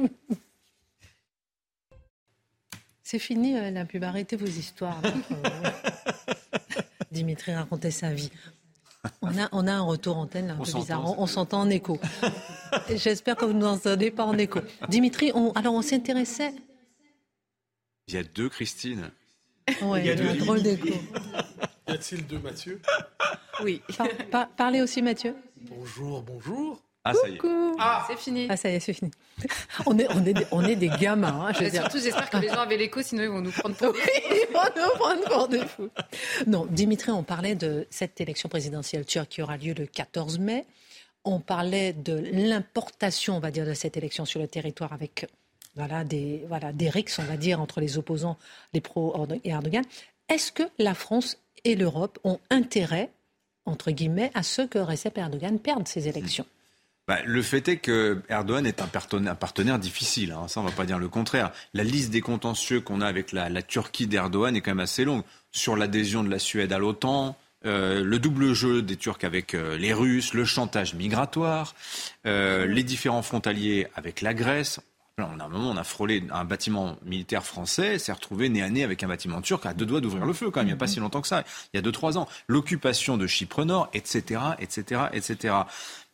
C'est fini euh, la pub, arrêtez vos histoires. là. Euh, Dimitri racontait sa vie. On a, on a un retour antenne là, un On peu bizarre. On, on s'entend en écho. J'espère que vous ne nous entendez pas en écho. Dimitri, on- alors on s'intéressait? Il y a deux Christine. Ouais, Il y a il y a deux un drôle d'écho. Y a-t-il deux Mathieu? Oui, Par- par- parlez aussi, Mathieu. Bonjour, bonjour. Ah, ça y est. Coucou. c'est fini. Ah, ça y est, c'est fini. On est, on est, des- on est des gamins. hein, je veux Et dire. surtout, j'espère que les gens avaient l'écho, sinon ils vont nous prendre pour des Ils vont nous prendre pour des fous. Non, Dimitri, on parlait de cette élection présidentielle turque qui aura lieu le 14 mai. On parlait de l'importation, on va dire, de cette élection sur le territoire avec voilà, des, voilà, des rixes, on va dire, entre les opposants, les pro et Erdogan. Est-ce que la France et l'Europe ont intérêt, entre guillemets, à ce que Recep Erdogan perde ces élections? Bah, le fait est que Erdogan est un partenaire, un partenaire difficile. hein. Ça, on va pas dire le contraire. La liste des contentieux qu'on a avec la, la Turquie d'Erdogan est quand même assez longue. Sur l'adhésion de la Suède à l'OTAN, euh, le double jeu des Turcs avec euh, les Russes, le chantage migratoire, euh, les différents frontaliers avec la Grèce. Là, on a un moment, on a frôlé un bâtiment militaire français, s'est retrouvé nez à nez avec un bâtiment turc à deux doigts d'ouvrir le feu quand même. Il n'y a pas si longtemps que ça. Il y a deux, trois ans. L'occupation de Chypre Nord, etc., etc., etc.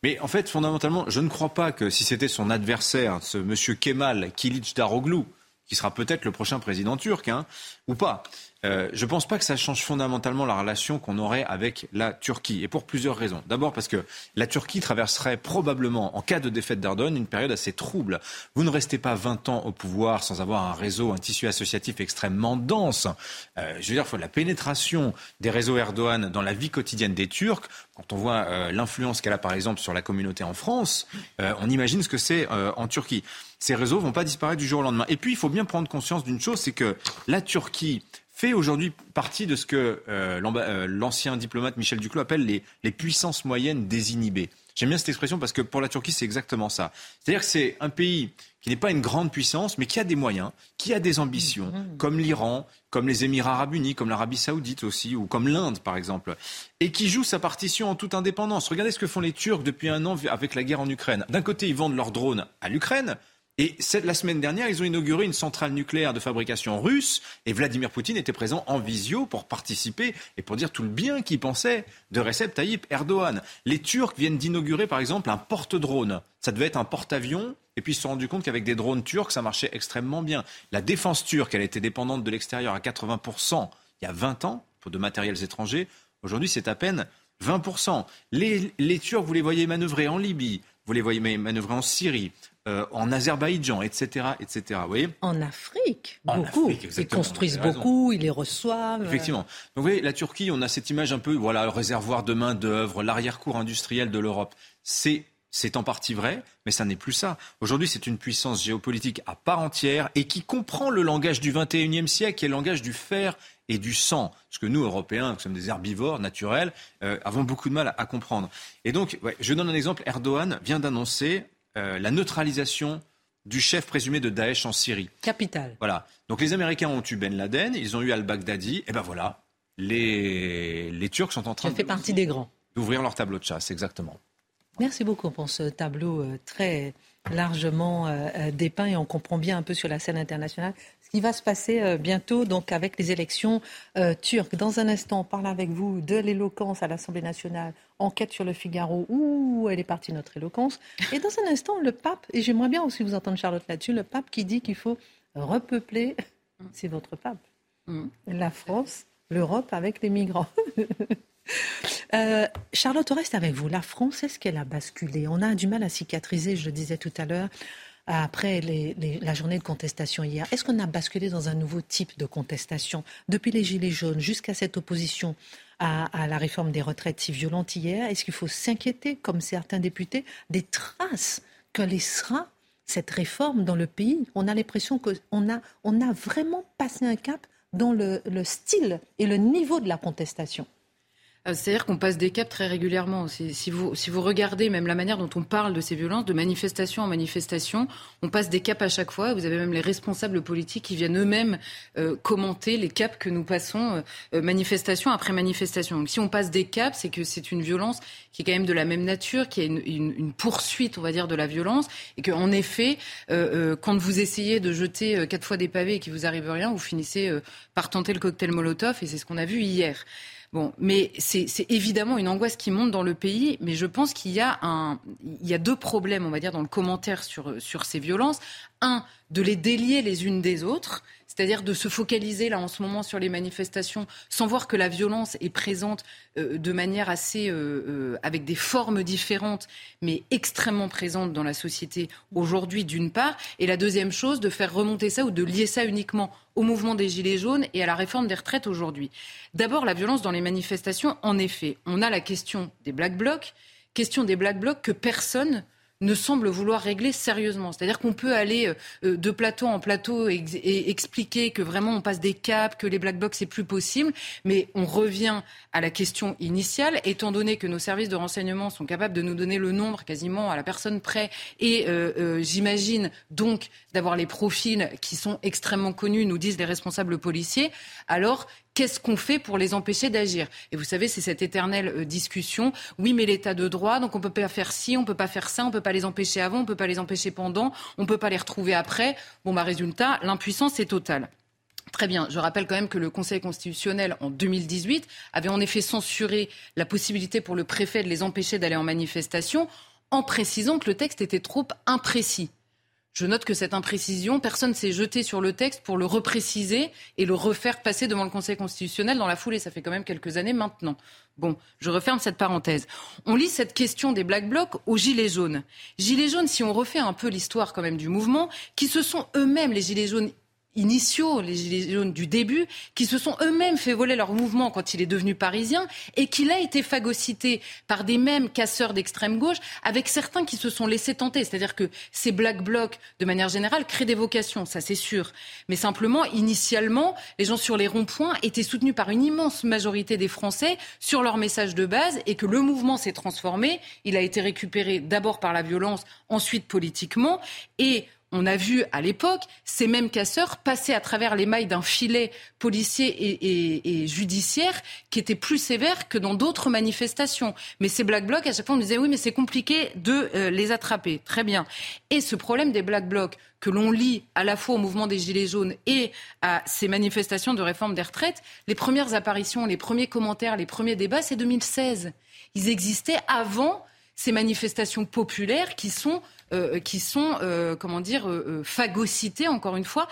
Mais en fait, fondamentalement, je ne crois pas que si c'était son adversaire, ce monsieur Kemal Daroglu, qui sera peut-être le prochain président turc, hein, ou pas, euh, je ne pense pas que ça change fondamentalement la relation qu'on aurait avec la Turquie. Et pour plusieurs raisons. D'abord parce que la Turquie traverserait probablement, en cas de défaite d'Erdogan, une période assez trouble. Vous ne restez pas 20 ans au pouvoir sans avoir un réseau, un tissu associatif extrêmement dense. Euh, je veux dire, il faut la pénétration des réseaux Erdogan dans la vie quotidienne des Turcs. Quand on voit euh, l'influence qu'elle a par exemple sur la communauté en France, euh, on imagine ce que c'est en Turquie. Ces réseaux vont pas disparaître du jour au lendemain. Et puis, il faut bien prendre conscience d'une chose, c'est que la Turquie fait aujourd'hui partie de ce que euh, euh, l'ancien diplomate Michel Duclos appelle les, les puissances moyennes désinhibées. J'aime bien cette expression parce que pour la Turquie, c'est exactement ça. C'est-à-dire que c'est un pays qui n'est pas une grande puissance, mais qui a des moyens, qui a des ambitions, comme l'Iran, comme les Émirats arabes unis, comme l'Arabie saoudite aussi, ou comme l'Inde, par exemple, et qui joue sa partition en toute indépendance. Regardez ce que font les Turcs depuis un an avec la guerre en Ukraine. D'un côté, ils vendent leurs drones à l'Ukraine, et cette- la semaine dernière, ils ont inauguré une centrale nucléaire de fabrication russe et Vladimir Poutine était présent en visio pour participer et pour dire tout le bien qu'il pensait de Recep Tayyip Erdogan. Les Turcs viennent d'inaugurer par exemple un porte-drone. Ça devait être un porte-avions et puis ils se sont rendus compte qu'avec des drones turcs, ça marchait extrêmement bien. La défense turque, elle était dépendante de l'extérieur à 80% il y a 20 ans pour de matériels étrangers. Aujourd'hui, c'est à peine 20%. Les, les Turcs, vous les voyez manœuvrer en Libye, vous les voyez manœuvrer en Syrie, euh, en Azerbaïdjan, etc., etc. Vous voyez En Afrique, En beaucoup. Afrique, ils construisent beaucoup, ils les reçoivent. Effectivement. Donc vous voyez, la Turquie, on a cette image un peu, voilà, le réservoir de main d'œuvre, l'arrière-cour industrielle de l'Europe. C'est c'est en partie vrai, mais ça n'est plus ça. Aujourd'hui, c'est une puissance géopolitique à part entière et qui comprend le langage du 21e siècle, qui est le langage du fer et du sang. Ce que nous, Européens, qui sommes des herbivores naturels, euh, avons beaucoup de mal à, à comprendre. Et donc, ouais, je donne un exemple. Erdogan vient d'annoncer euh, la neutralisation du chef présumé de Daesh en Syrie. Capitale. Voilà. Donc les Américains ont eu Ben Laden, ils ont eu al-Baghdadi, et ben voilà, les, les Turcs sont en Ça train fait de- partie des grands. d'ouvrir leur tableau de chasse, exactement. Merci beaucoup pour ce tableau euh, très largement euh, dépeint et on comprend bien un peu sur la scène internationale qui va se passer euh, bientôt donc avec les élections euh, turques. Dans un instant, on parle avec vous de l'éloquence à l'Assemblée nationale. Enquête sur le Figaro. Où elle est partie notre éloquence Et dans un instant, le pape, et j'aimerais bien aussi vous entendre Charlotte là-dessus, le pape qui dit qu'il faut repeupler, c'est votre pape, mm. la France, l'Europe avec les migrants. Euh, Charlotte, on reste avec vous. La France, est-ce qu'elle a basculé? On a du mal à cicatriser, je le disais tout à l'heure, après la journée de contestation hier. Est-ce qu'on a basculé dans un nouveau type de contestation Depuis les Gilets jaunes jusqu'à cette opposition à, la réforme des retraites si violente hier, est-ce qu'il faut s'inquiéter, comme certains députés, des traces que laissera cette réforme dans le pays? On a l'impression qu'on a, on a vraiment passé un cap dans le style et le niveau de la contestation. Euh, c'est-à-dire qu'on passe des caps très régulièrement. Si vous, si vous regardez même la manière dont on parle de ces violences, de manifestation en manifestation, on passe des caps à chaque fois. Vous avez même les responsables politiques qui viennent eux-mêmes euh, commenter les caps que nous passons euh, manifestation après manifestation. Donc si on passe des caps, c'est que c'est une violence qui est quand même de la même nature, qui est une, une, une poursuite, on va dire, de la violence, et qu'en effet, quand vous essayez de jeter quatre fois des pavés et qu'il vous arrive rien, vous finissez par tenter le cocktail Molotov, et c'est ce qu'on a vu hier. Bon, mais c'est évidemment une angoisse qui monte dans le pays, mais je pense qu'il y a un, il y a deux problèmes, on va dire, dans le commentaire sur, sur ces violences. Un, de les délier les unes des autres, c'est-à-dire de se focaliser là en ce moment sur les manifestations sans voir que la violence est présente euh, de manière assez euh, euh, avec des formes différentes mais extrêmement présente dans la société aujourd'hui d'une part et la deuxième chose de faire remonter ça ou de lier ça uniquement au mouvement des gilets jaunes et à la réforme des retraites aujourd'hui. D'abord la violence dans les manifestations en effet, on a la question des black blocs, question des black blocs que personne ne semble vouloir régler sérieusement. C'est-à-dire qu'on peut aller euh, euh, de plateau en plateau et, expliquer que vraiment on passe des caps, que les black blocs c'est plus possible, mais on revient à la question initiale, étant donné que nos services de renseignement sont capables de nous donner le nombre quasiment à la personne près, et euh, j'imagine donc d'avoir les profils qui sont extrêmement connus, nous disent les responsables policiers, alors qu'est-ce qu'on fait pour les empêcher d'agir? Et vous savez, c'est cette éternelle euh, discussion. Oui, mais l'état de droit, donc on peut pas faire ci, on peut pas faire ça, on peut pas les empêcher avant, on peut pas les empêcher pendant, on peut pas les retrouver après. Bon, bah résultat, l'impuissance est totale. Très bien. Je rappelle quand même que le Conseil constitutionnel, en 2018, avait en effet censuré la possibilité pour le préfet de les empêcher d'aller en manifestation en précisant que le texte était trop imprécis. Je note que cette imprécision, personne s'est jeté sur le texte pour le repréciser et le refaire passer devant le Conseil constitutionnel dans la foulée. Ça fait quand même quelques années maintenant. Bon, je referme cette parenthèse. On lit cette question des Black Blocs aux Gilets jaunes. Gilets jaunes, si on refait un peu l'histoire quand même du mouvement, qui se sont eux-mêmes, les Gilets jaunes, initiaux, les Gilets jaunes du début, qui se sont eux-mêmes fait voler leur mouvement quand il est devenu parisien et qu'il a été phagocyté par des mêmes casseurs d'extrême gauche, avec certains qui se sont laissés tenter. C'est-à-dire que ces black blocs, de manière générale, créent des vocations, ça c'est sûr. Mais simplement, initialement, les gens sur les ronds-points étaient soutenus par une immense majorité des Français sur leur message de base et que le mouvement s'est transformé. Il a été récupéré d'abord par la violence, ensuite politiquement. Et on a vu à l'époque ces mêmes casseurs passer à travers les mailles d'un filet policier et, judiciaire qui était plus sévère que dans d'autres manifestations. Mais ces black blocs, à chaque fois, on disait oui, mais c'est compliqué de euh, les attraper. Très bien. Et ce problème des black blocs que l'on lit à la fois au mouvement des Gilets jaunes et à ces manifestations de réforme des retraites, les premières apparitions, les premiers commentaires, les premiers débats, c'est 2016. Ils existaient avant ces manifestations populaires qui sont euh, qui sont, euh, comment dire, euh, phagocytés, encore une fois,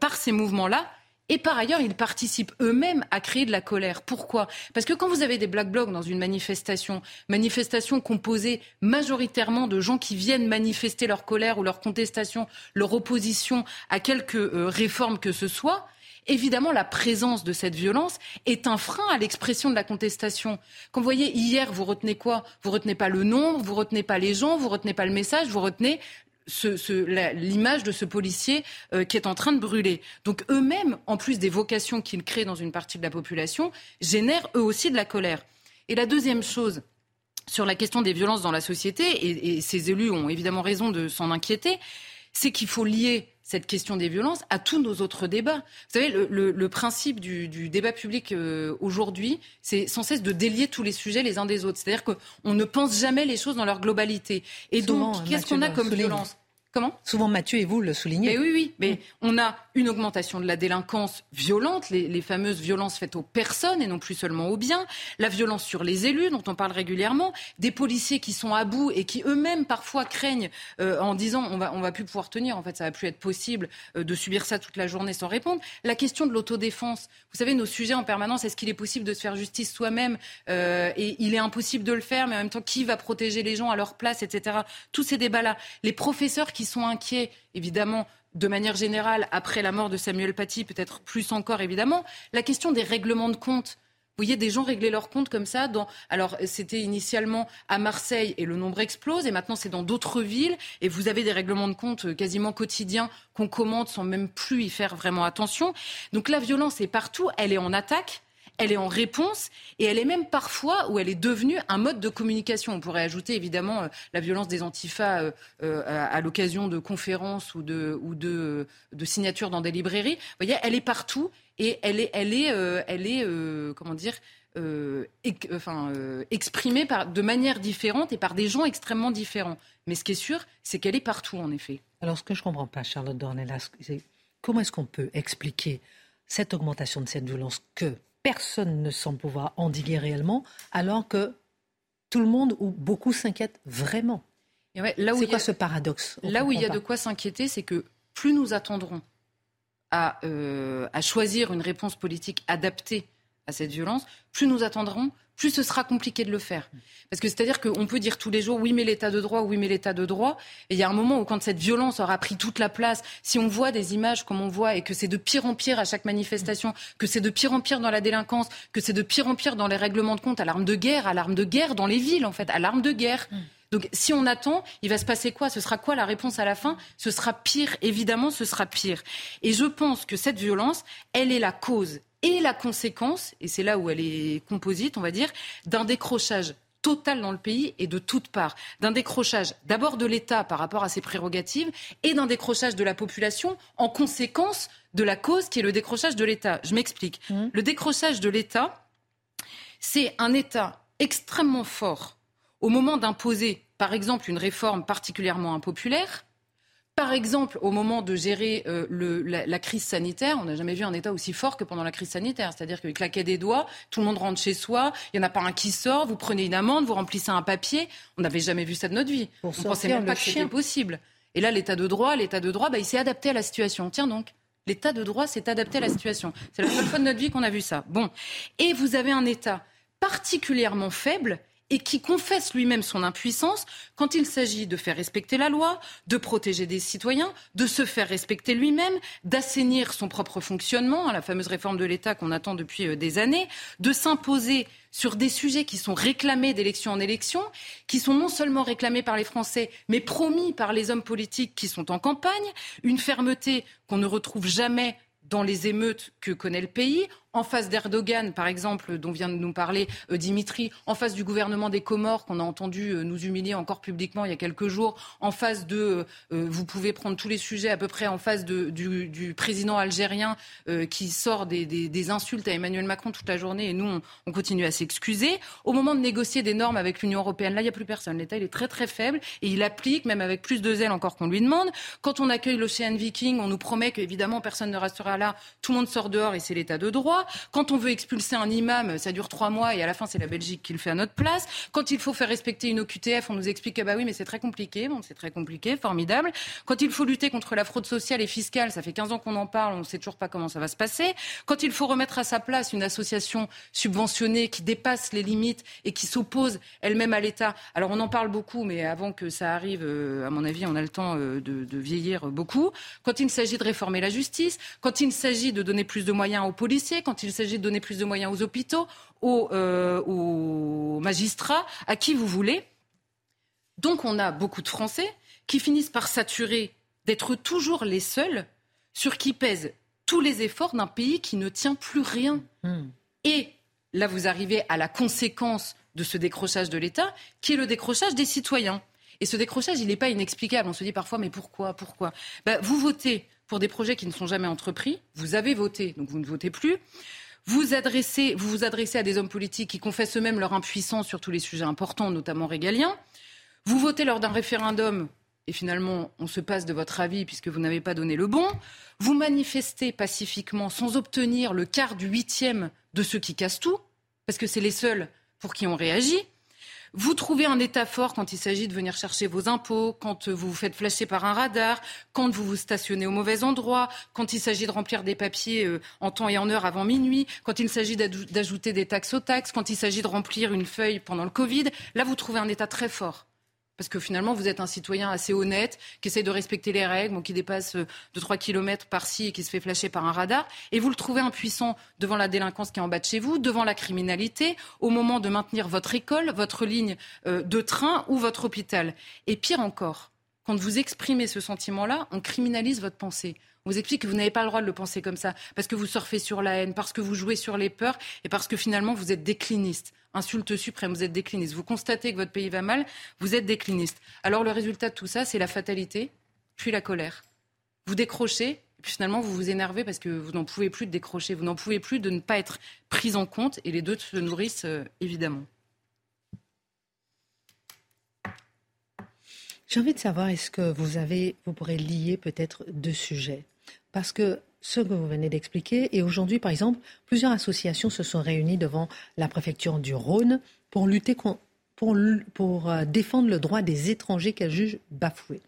par ces mouvements-là. Et par ailleurs, ils participent eux-mêmes à créer de la colère. Pourquoi? Parce que quand vous avez des black blocs dans une manifestation, manifestation composée majoritairement de gens qui viennent manifester leur colère ou leur contestation, leur opposition à quelque réforme que ce soit, évidemment, la présence de cette violence est un frein à l'expression de la contestation. Quand vous voyez, hier, vous retenez quoi? Vous retenez pas le nombre, vous retenez pas les gens, vous retenez pas le message, vous retenez l'image de ce policier euh, qui est en train de brûler. Donc eux-mêmes, en plus des vocations qu'ils créent dans une partie de la population, génèrent eux aussi de la colère. Et la deuxième chose, sur la question des violences dans la société, et, et ces élus ont évidemment raison de s'en inquiéter, c'est qu'il faut lier cette question des violences à tous nos autres débats. Vous savez, le, principe du, débat public euh, aujourd'hui, c'est sans cesse de délier tous les sujets les uns des autres. C'est-à-dire qu'on ne pense jamais les choses dans leur globalité. Et donc, qu'est-ce qu'on a comme violence? Comment Souvent Mathieu et vous le soulignez. Mais oui, oui, mais on a une augmentation de la délinquance violente, les, fameuses violences faites aux personnes et non plus seulement aux biens, la violence sur les élus dont on parle régulièrement, des policiers qui sont à bout et qui eux-mêmes parfois craignent euh, en disant on va on va plus pouvoir tenir, en fait ça va plus être possible euh, de subir ça toute la journée sans répondre. La question de l'autodéfense, vous savez nos sujets en permanence, est-ce qu'il est possible de se faire justice soi-même euh, et il est impossible de le faire, mais en même temps qui va protéger les gens à leur place, etc. Tous ces débats-là, les professeurs qui qui sont inquiets, évidemment, de manière générale, après la mort de Samuel Paty, peut-être plus encore, évidemment, la question des règlements de compte. Vous voyez des gens régler leurs comptes comme ça. Dans... Alors, c'était initialement à Marseille et le nombre explose. Et maintenant, c'est dans d'autres villes. Et vous avez des règlements de compte quasiment quotidiens qu'on commente sans même plus y faire vraiment attention. Donc, la violence est partout. Elle est en attaque elle est en réponse et elle est même parfois où elle est devenue un mode de communication. On pourrait ajouter évidemment euh, la violence des antifas euh, euh, à, l'occasion de conférences ou de, signatures dans des librairies. Vous voyez, elle est partout et elle est, elle est, elle est comment dire, exprimée par, de manière différente et par des gens extrêmement différents. Mais ce qui est sûr, c'est qu'elle est partout, en effet. Alors, ce que je ne comprends pas, Charlotte Dornelas, c'est comment est-ce qu'on peut expliquer cette augmentation de cette violence que personne ne semble pouvoir endiguer réellement, alors que tout le monde ou beaucoup s'inquiètent vraiment. c'est quoi ce paradoxe Là où il y a de quoi s'inquiéter, c'est que plus nous attendrons à, euh, à choisir une réponse politique adaptée à cette violence, plus nous attendrons plus ce sera compliqué de le faire. Parce que c'est-à-dire qu'on peut dire tous les jours oui mais l'état de droit, oui mais l'état de droit. Et il y a un moment où quand cette violence aura pris toute la place, si on voit des images comme on voit et que c'est de pire en pire à chaque manifestation, que c'est de pire en pire dans la délinquance, que c'est de pire en pire dans les règlements de compte, à l'arme de guerre, à l'arme de guerre dans les villes en fait, à l'arme de guerre. Donc si on attend, il va se passer quoi? Ce sera quoi la réponse à la fin? Ce sera pire, évidemment, ce sera pire. Et je pense que cette violence, elle est la cause et la conséquence, et c'est là où elle est composite, on va dire, d'un décrochage total dans le pays et de toutes parts. D'un décrochage d'abord de l'État par rapport à ses prérogatives et d'un décrochage de la population en conséquence de la cause qui est le décrochage de l'État. Je m'explique. Mmh. Le décrochage de l'État, c'est un État extrêmement fort au moment d'imposer, par exemple, une réforme particulièrement impopulaire par exemple, au moment de gérer euh, la, crise sanitaire, on n'a jamais vu un État aussi fort que pendant la crise sanitaire. C'est-à-dire qu'il claquait des doigts, tout le monde rentre chez soi, il n'y en a pas un qui sort, vous prenez une amende, vous remplissez un papier. On n'avait jamais vu ça de notre vie. on ne pensait même pas que c'était possible. Et là, l'État de droit, l'État de droit, bah, il s'est adapté à la situation. Tiens donc, l'État de droit s'est adapté à la situation. C'est la seule fois de notre vie qu'on a vu ça. Bon. Et vous avez un État particulièrement faible et qui confesse lui-même son impuissance quand il s'agit de faire respecter la loi, de protéger des citoyens, de se faire respecter lui-même, d'assainir son propre fonctionnement, à la fameuse réforme de l'État qu'on attend depuis euh, des années, de s'imposer sur des sujets qui sont réclamés d'élection en élection, qui sont non seulement réclamés par les Français, mais promis par les hommes politiques qui sont en campagne, une fermeté qu'on ne retrouve jamais dans les émeutes que connaît le pays, en face d'Erdogan, par exemple, dont vient de nous parler euh, Dimitri, en face du gouvernement des Comores, qu'on a entendu euh, nous humilier encore publiquement il y a quelques jours, en face de, euh, vous pouvez prendre tous les sujets à peu près en face du, président algérien qui sort des, insultes à Emmanuel Macron toute la journée et nous, on, on continue à s'excuser. Au moment de négocier des normes avec l'Union européenne, là, il n'y a plus personne. L'État, il est très très faible et il applique, même avec plus de zèle encore qu'on lui demande. Quand on accueille l'Océan Viking, on nous promet qu'évidemment personne ne restera là, tout le monde sort dehors et c'est l'État de droit. Quand on veut expulser un imam, ça dure trois mois et à la fin, c'est la Belgique qui le fait à notre place. Quand il faut faire respecter une OQTF, on nous explique que bah oui, mais c'est très compliqué. Bon, c'est très compliqué, formidable. Quand il faut lutter contre la fraude sociale et fiscale, ça fait 15 ans qu'on en parle, on ne sait toujours pas comment ça va se passer. Quand il faut remettre à sa place une association subventionnée qui dépasse les limites et qui s'oppose elle-même à l'État. Alors on en parle beaucoup, mais avant que ça arrive, euh, à mon avis, on a le temps euh, de, vieillir beaucoup. Quand il s'agit de réformer la justice, quand il s'agit de donner plus de moyens aux policiers, il s'agit de donner plus de moyens aux hôpitaux, aux, euh, aux magistrats, à qui vous voulez. Donc on a beaucoup de Français qui finissent par saturer d'être toujours les seuls sur qui pèsent tous les efforts d'un pays qui ne tient plus rien. Hmm. Et là, vous arrivez à la conséquence de ce décrochage de l'État, qui est le décrochage des citoyens. Et ce décrochage, il n'est pas inexplicable. On se dit parfois, mais pourquoi Pourquoi? Ben, Vous votez pour des projets qui ne sont jamais entrepris. Vous avez voté, donc vous ne votez plus. Vous, adressez, vous vous adressez à des hommes politiques qui confessent eux-mêmes leur impuissance sur tous les sujets importants, notamment régaliens. Vous votez lors d'un référendum et finalement on se passe de votre avis puisque vous n'avez pas donné le bon. Vous manifestez pacifiquement sans obtenir le quart du huitième de ceux qui cassent tout, parce que c'est les seuls pour qui on réagit. Vous trouvez un état fort quand il s'agit de venir chercher vos impôts, quand vous vous faites flasher par un radar, quand vous vous stationnez au mauvais endroit, quand il s'agit de remplir des papiers euh, en temps et en heure avant minuit, quand il s'agit d'ajouter des taxes aux taxes, quand il s'agit de remplir une feuille pendant le Covid. Là, vous trouvez un état très fort parce que finalement, vous êtes un citoyen assez honnête, qui essaie de respecter les règles, qui dépasse de 3 km par-ci et qui se fait flasher par un radar, et vous le trouvez impuissant devant la délinquance qui est en bas de chez vous, devant la criminalité, au moment de maintenir votre école, votre ligne euh, de train ou votre hôpital. Et pire encore, quand vous exprimez ce sentiment-là, on criminalise votre pensée. On vous explique que vous n'avez pas le droit de le penser comme ça, parce que vous surfez sur la haine, parce que vous jouez sur les peurs, et parce que finalement vous êtes décliniste insulte suprême, vous êtes décliniste. Vous constatez que votre pays va mal, vous êtes décliniste. Alors le résultat de tout ça, c'est la fatalité, puis la colère. Vous décrochez, puis finalement vous vous énervez parce que vous n'en pouvez plus de décrocher, vous n'en pouvez plus de ne pas être pris en compte, et les deux se nourrissent euh, évidemment. J'ai envie de savoir, est-ce que vous avez, vous pourrez lier peut-être deux sujets? Parce que ce que vous venez d'expliquer. Et aujourd'hui, par exemple, plusieurs associations se sont réunies devant la préfecture du Rhône pour lutter pour, euh, défendre le droit des étrangers qu'elles jugent bafoués.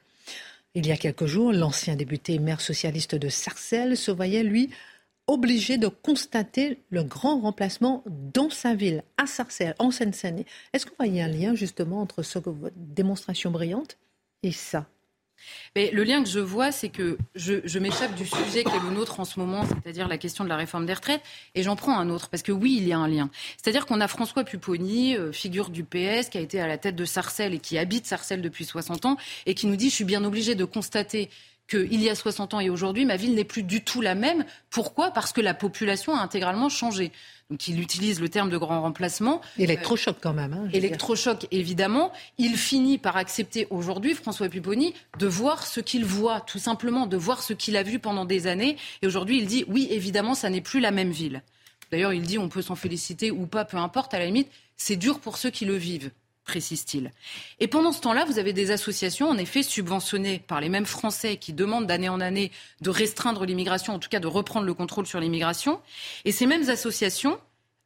Il y a quelques jours, l'ancien député maire socialiste de Sarcelles se voyait, lui, obligé de constater le grand remplacement dans sa ville, à Sarcelles, en Seine-Saint-Denis. Est-ce qu'on voyez un lien justement entre ce que votre démonstration brillante et ça? Mais le lien que je vois, c'est que je, m'échappe du sujet qui est le nôtre en ce moment, c'est-à-dire la question de la réforme des retraites, et j'en prends un autre, parce que oui, il y a un lien. C'est-à-dire qu'on a François Pupponi, euh, figure du PS, qui a été à la tête de Sarcelles et qui habite Sarcelles depuis 60 ans, et qui nous dit, je suis bien obligé de constater qu'il y a 60 ans et aujourd'hui, ma ville n'est plus du tout la même. Pourquoi? Parce que la population a intégralement changé. Donc il utilise le terme de grand remplacement. Électrochoc quand même. Hein, électrochoc évidemment. Il finit par accepter aujourd'hui, François Pupponi, de voir ce qu'il voit, tout simplement, de voir ce qu'il a vu pendant des années. Et aujourd'hui, il dit oui, évidemment, ça n'est plus la même ville. D'ailleurs, il dit on peut s'en féliciter ou pas, peu importe, à la limite, c'est dur pour ceux qui le vivent précise-t-il. Et pendant ce temps-là, vous avez des associations, en effet, subventionnées par les mêmes Français qui demandent d'année en année de restreindre l'immigration, en tout cas de reprendre le contrôle sur l'immigration. Et ces mêmes associations,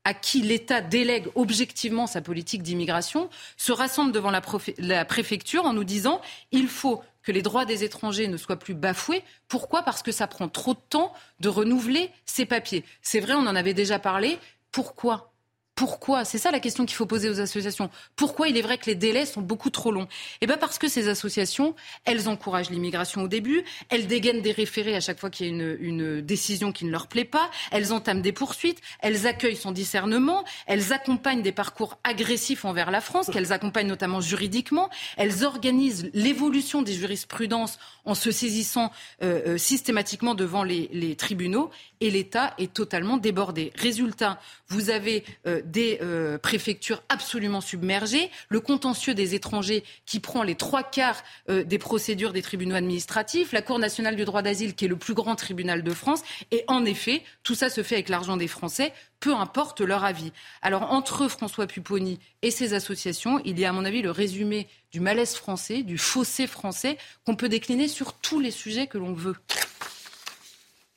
à qui l'État délègue objectivement sa politique d'immigration, se rassemblent devant la, la, préfecture en nous disant il faut que les droits des étrangers ne soient plus bafoués. Pourquoi? Parce que ça prend trop de temps de renouveler ces papiers. C'est vrai, on en avait déjà parlé. Pourquoi? Pourquoi C'est ça la question qu'il faut poser aux associations. Pourquoi il est vrai que les délais sont beaucoup trop longs? Eh bien parce que ces associations, elles encouragent l'immigration au début, elles dégainent des référés à chaque fois qu'il y a une, décision qui ne leur plaît pas, elles entament des poursuites, elles accueillent son discernement, elles accompagnent des parcours agressifs envers la France, qu'elles accompagnent notamment juridiquement, elles organisent l'évolution des jurisprudences en se saisissant euh, euh, systématiquement devant les tribunaux et l'État est totalement débordé. Résultat, vous avez euh, des euh, préfectures absolument submergées, le contentieux des étrangers qui prend les trois quarts euh, des procédures des tribunaux administratifs, la Cour nationale du droit d'asile qui est le plus grand tribunal de France. Et en effet, tout ça se fait avec l'argent des Français, peu importe leur avis. Alors entre François Pupponi et ses associations, il y a à mon avis le résumé du malaise français, du fossé français qu'on peut décliner sur tous les sujets que l'on veut.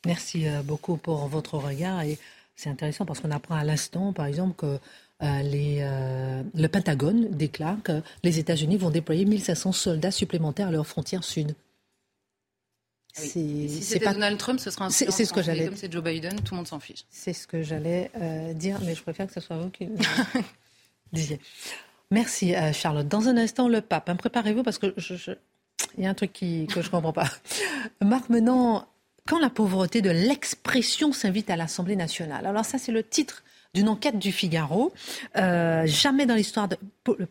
Merci beaucoup pour votre regard. Et c'est intéressant parce qu'on apprend à l'instant, par exemple, que euh, les, euh, le Pentagone déclare que les États-Unis vont déployer 1500 soldats supplémentaires à leur frontière sud. Ah si c'était pas... Donald Trump, ce serait un C'est ce que j'allais. Comme c'est Joe Biden, tout le monde s'en fiche. C'est ce que j'allais dire, mais je préfère que ce soit vous qui disiez. Merci Charlotte. Dans un instant, le pape. Hein, préparez-vous parce que je, il y a un truc qui, que je ne comprends pas. Marc Menant quand la pauvreté de l'expression s'invite à l'Assemblée nationale. Alors ça, c'est le titre d'une enquête du Figaro. Euh, jamais dans l'histoire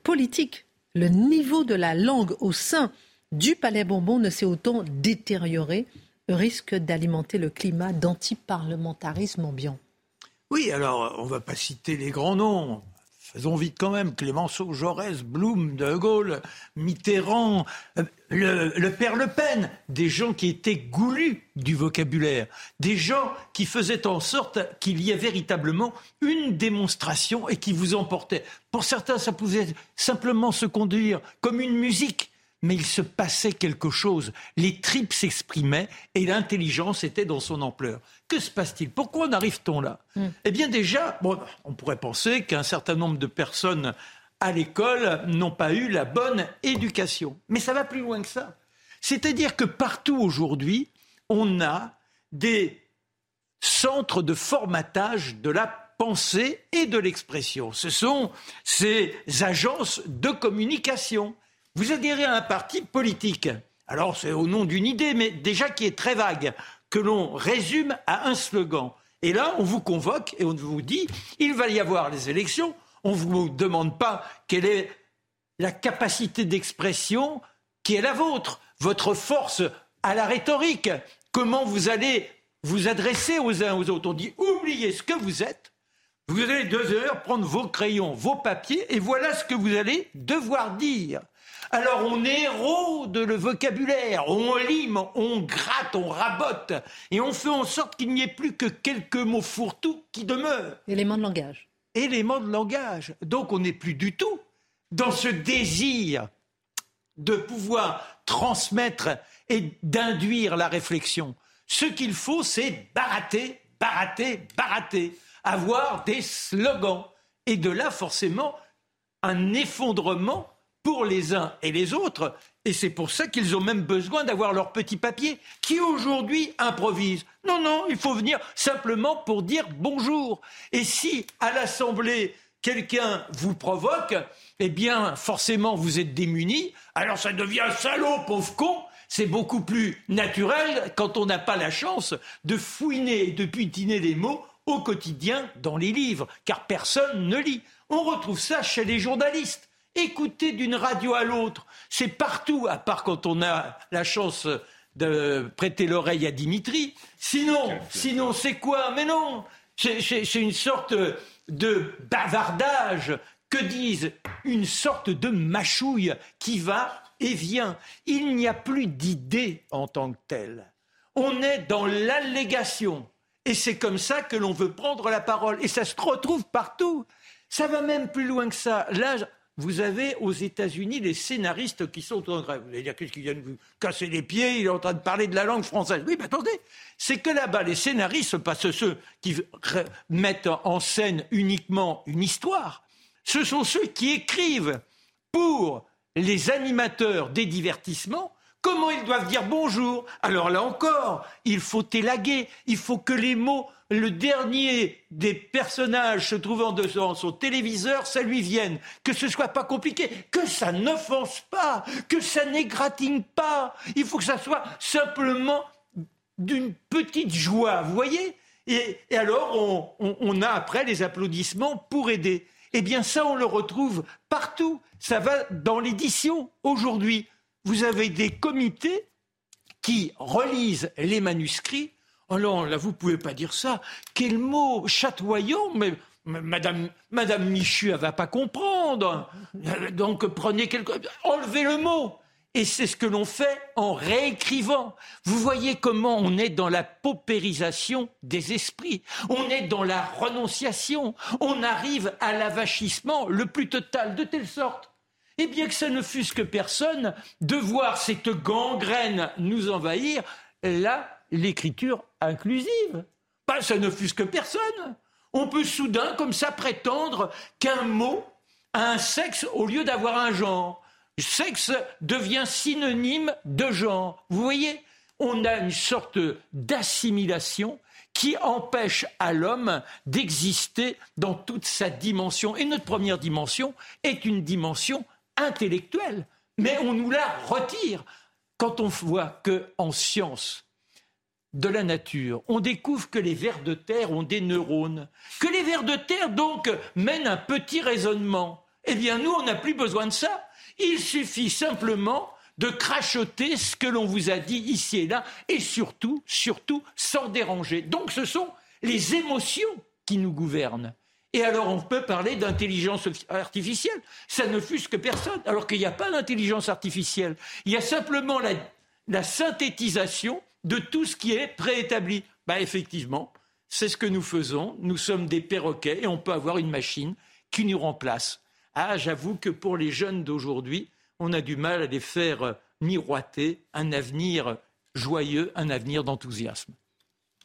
politique, le niveau de la langue au sein du Palais Bourbon ne s'est autant détérioré, risque d'alimenter le climat d'antiparlementarisme ambiant. Oui, alors on ne va pas citer les grands noms. Faisons vite quand même. Clémenceau, Jaurès, Blum, De Gaulle, Mitterrand, euh, le, père Le Pen, des gens qui étaient goulus du vocabulaire, des gens qui faisaient en sorte qu'il y ait véritablement une démonstration et qui vous emportaient. Pour certains, ça pouvait simplement se conduire comme une musique mais il se passait quelque chose. Les tripes s'exprimaient et l'intelligence était dans son ampleur. Que se passe-t-il? Pourquoi en arrive-t-on là? Hmm. Eh bien déjà, on pourrait penser qu'un certain nombre de personnes à l'école n'ont pas eu la bonne éducation. Mais ça va plus loin que ça. C'est-à-dire que partout aujourd'hui, on a des centres de formatage de la pensée et de l'expression. Ce sont ces agences de communication. Vous adhérez à un parti politique. Alors c'est au nom d'une idée, mais déjà qui est très vague, que l'on résume à un slogan. Et là, on vous convoque et on vous dit, il va y avoir les élections. On ne vous demande pas quelle est la capacité d'expression qui est la vôtre, votre force à la rhétorique, comment vous allez vous adresser aux uns aux autres? On dit, oubliez ce que vous êtes, vous allez deux heures prendre vos crayons, vos papiers, et voilà ce que vous allez devoir dire. Alors on érode le vocabulaire, on lime, on gratte, on rabote, et on fait en sorte qu'il n'y ait plus que quelques mots fourre-tout qui demeurent. Éléments de langage. Éléments de langage. Donc on n'est plus du tout dans ce désir de pouvoir transmettre et d'induire la réflexion. Ce qu'il faut, c'est barater, barater, barater, avoir des slogans. Et de là, forcément, un effondrement pour les uns et les autres. Et c'est pour ça qu'ils ont même besoin d'avoir leur petit papier, qui aujourd'hui improvise. Non, non, il faut venir simplement pour dire bonjour. Et si à l'Assemblée, quelqu'un vous provoque, eh bien, forcément, vous êtes démuni. Alors ça devient salaud, pauvre con. C'est beaucoup plus naturel quand on n'a pas la chance de fouiner et de putiner des mots au quotidien dans les livres, car personne ne lit. On retrouve ça chez les journalistes. Écoutez d'une radio à l'autre, c'est partout, à part quand on a la chance de prêter l'oreille à Dimitri. Sinon, sinon c'est quoi? Mais non, c'est une sorte de bavardage que disent? Une sorte de mâchouille qui va et vient. Il n'y a plus d'idée en tant que telle. On est dans l'allégation. Et c'est comme ça que l'on veut prendre la parole. Et ça se retrouve partout. Ça va même plus loin que ça. Là, vous avez aux États-Unis les scénaristes qui sont en grève. Vous allez dire qu'est-ce qu'ils viennent vous casser les pieds? Il est en train de parler de la langue française. Oui, mais attendez, c'est que là-bas, les scénaristes, pas ceux qui mettent en scène uniquement une histoire. Ce sont ceux qui écrivent pour les animateurs des divertissements comment ils doivent dire bonjour? Alors là encore, il faut élaguer, il faut que les mots le dernier des personnages se trouvant devant son téléviseur, ça lui vienne, que ce soit pas compliqué, que ça n'offense pas, que ça n'égratigne pas. Il faut que ça soit simplement d'une petite joie, vous voyez? Et, alors, on, a après les applaudissements pour aider. Eh bien, ça, on le retrouve partout. Ça va dans l'édition aujourd'hui. Vous avez des comités qui relisent les manuscrits Oh là, vous pouvez pas dire ça. Quel mot chatoyant, mais Madame, Madame Michu, elle va pas comprendre. Donc prenez quelque, enlevez le mot. Et c'est ce que l'on fait en réécrivant. Vous voyez comment on est dans la paupérisation des esprits. On est dans la renonciation. On arrive à l'avachissement le plus total, de telle sorte, eh bien que ça ne fût que personne, de voir cette gangrène nous envahir, là, l'écriture inclusive. Pas ça ne fût que personne. On peut soudain, comme ça, prétendre qu'un mot a un sexe au lieu d'avoir un genre. Sexe devient synonyme de genre. Vous voyez On a une sorte d'assimilation qui empêche à l'homme d'exister dans toute sa dimension. Et notre première dimension est une dimension intellectuelle. Mais on nous la retire quand on voit qu'en science, de la nature, on découvre que les vers de terre ont des neurones, que les vers de terre donc mènent un petit raisonnement. Eh bien, nous, on n'a plus besoin de ça. Il suffit simplement de crachoter ce que l'on vous a dit ici et là, et surtout, surtout, sans déranger. Donc, ce sont les émotions qui nous gouvernent. Et alors, on peut parler d'intelligence artificielle. Ça ne fût que personne, alors qu'il n'y a pas d'intelligence artificielle. Il y a simplement la, la synthétisation de tout ce qui est préétabli. Bah, effectivement, c'est ce que nous faisons. Nous sommes des perroquets et on peut avoir une machine qui nous remplace. Ah, j'avoue que pour les jeunes d'aujourd'hui, on a du mal à les faire miroiter un avenir joyeux, un avenir d'enthousiasme.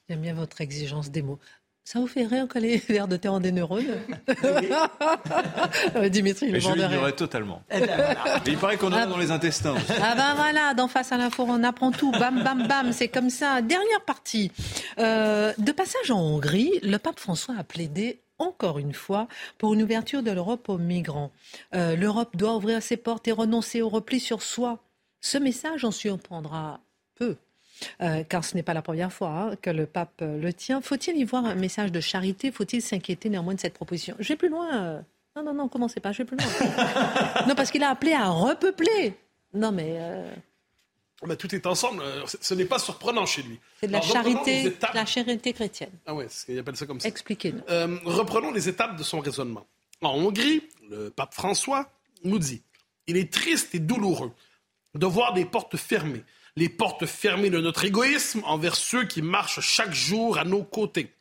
J'aime bien votre exigence des mots. Ça vous fait rire quand les vers de terre ont des neurones Dimitri, le je l'ignorais totalement. Eh ben, il paraît qu'on en a ah. dans les intestins. Ah ben voilà, d'en face à l'info, on apprend tout. Bam, bam, bam, c'est comme ça. Dernière partie. Euh, de passage en Hongrie, le pape François a plaidé encore une fois pour une ouverture de l'Europe aux migrants. Euh, L'Europe doit ouvrir ses portes et renoncer au repli sur soi. Ce message en surprendra. Euh, car ce n'est pas la première fois hein, que le pape euh, le tient. Faut-il y voir un message de charité? Faut-il s'inquiéter néanmoins de cette proposition? Je vais plus loin. Euh. Non, non, non, commencez pas, je vais plus loin. non, parce qu'il a appelé à repeupler. Non, mais... Mais tout est ensemble. Ce n'est pas surprenant chez lui. C'est de la charité, la charité chrétienne. Ah oui, il appelle ça comme ça. Expliquez-nous. reprenons les étapes de son raisonnement. En Hongrie, le pape François nous dit il est triste et douloureux de voir des portes fermées, les portes fermées de notre égoïsme envers ceux qui marchent chaque jour à nos côtés,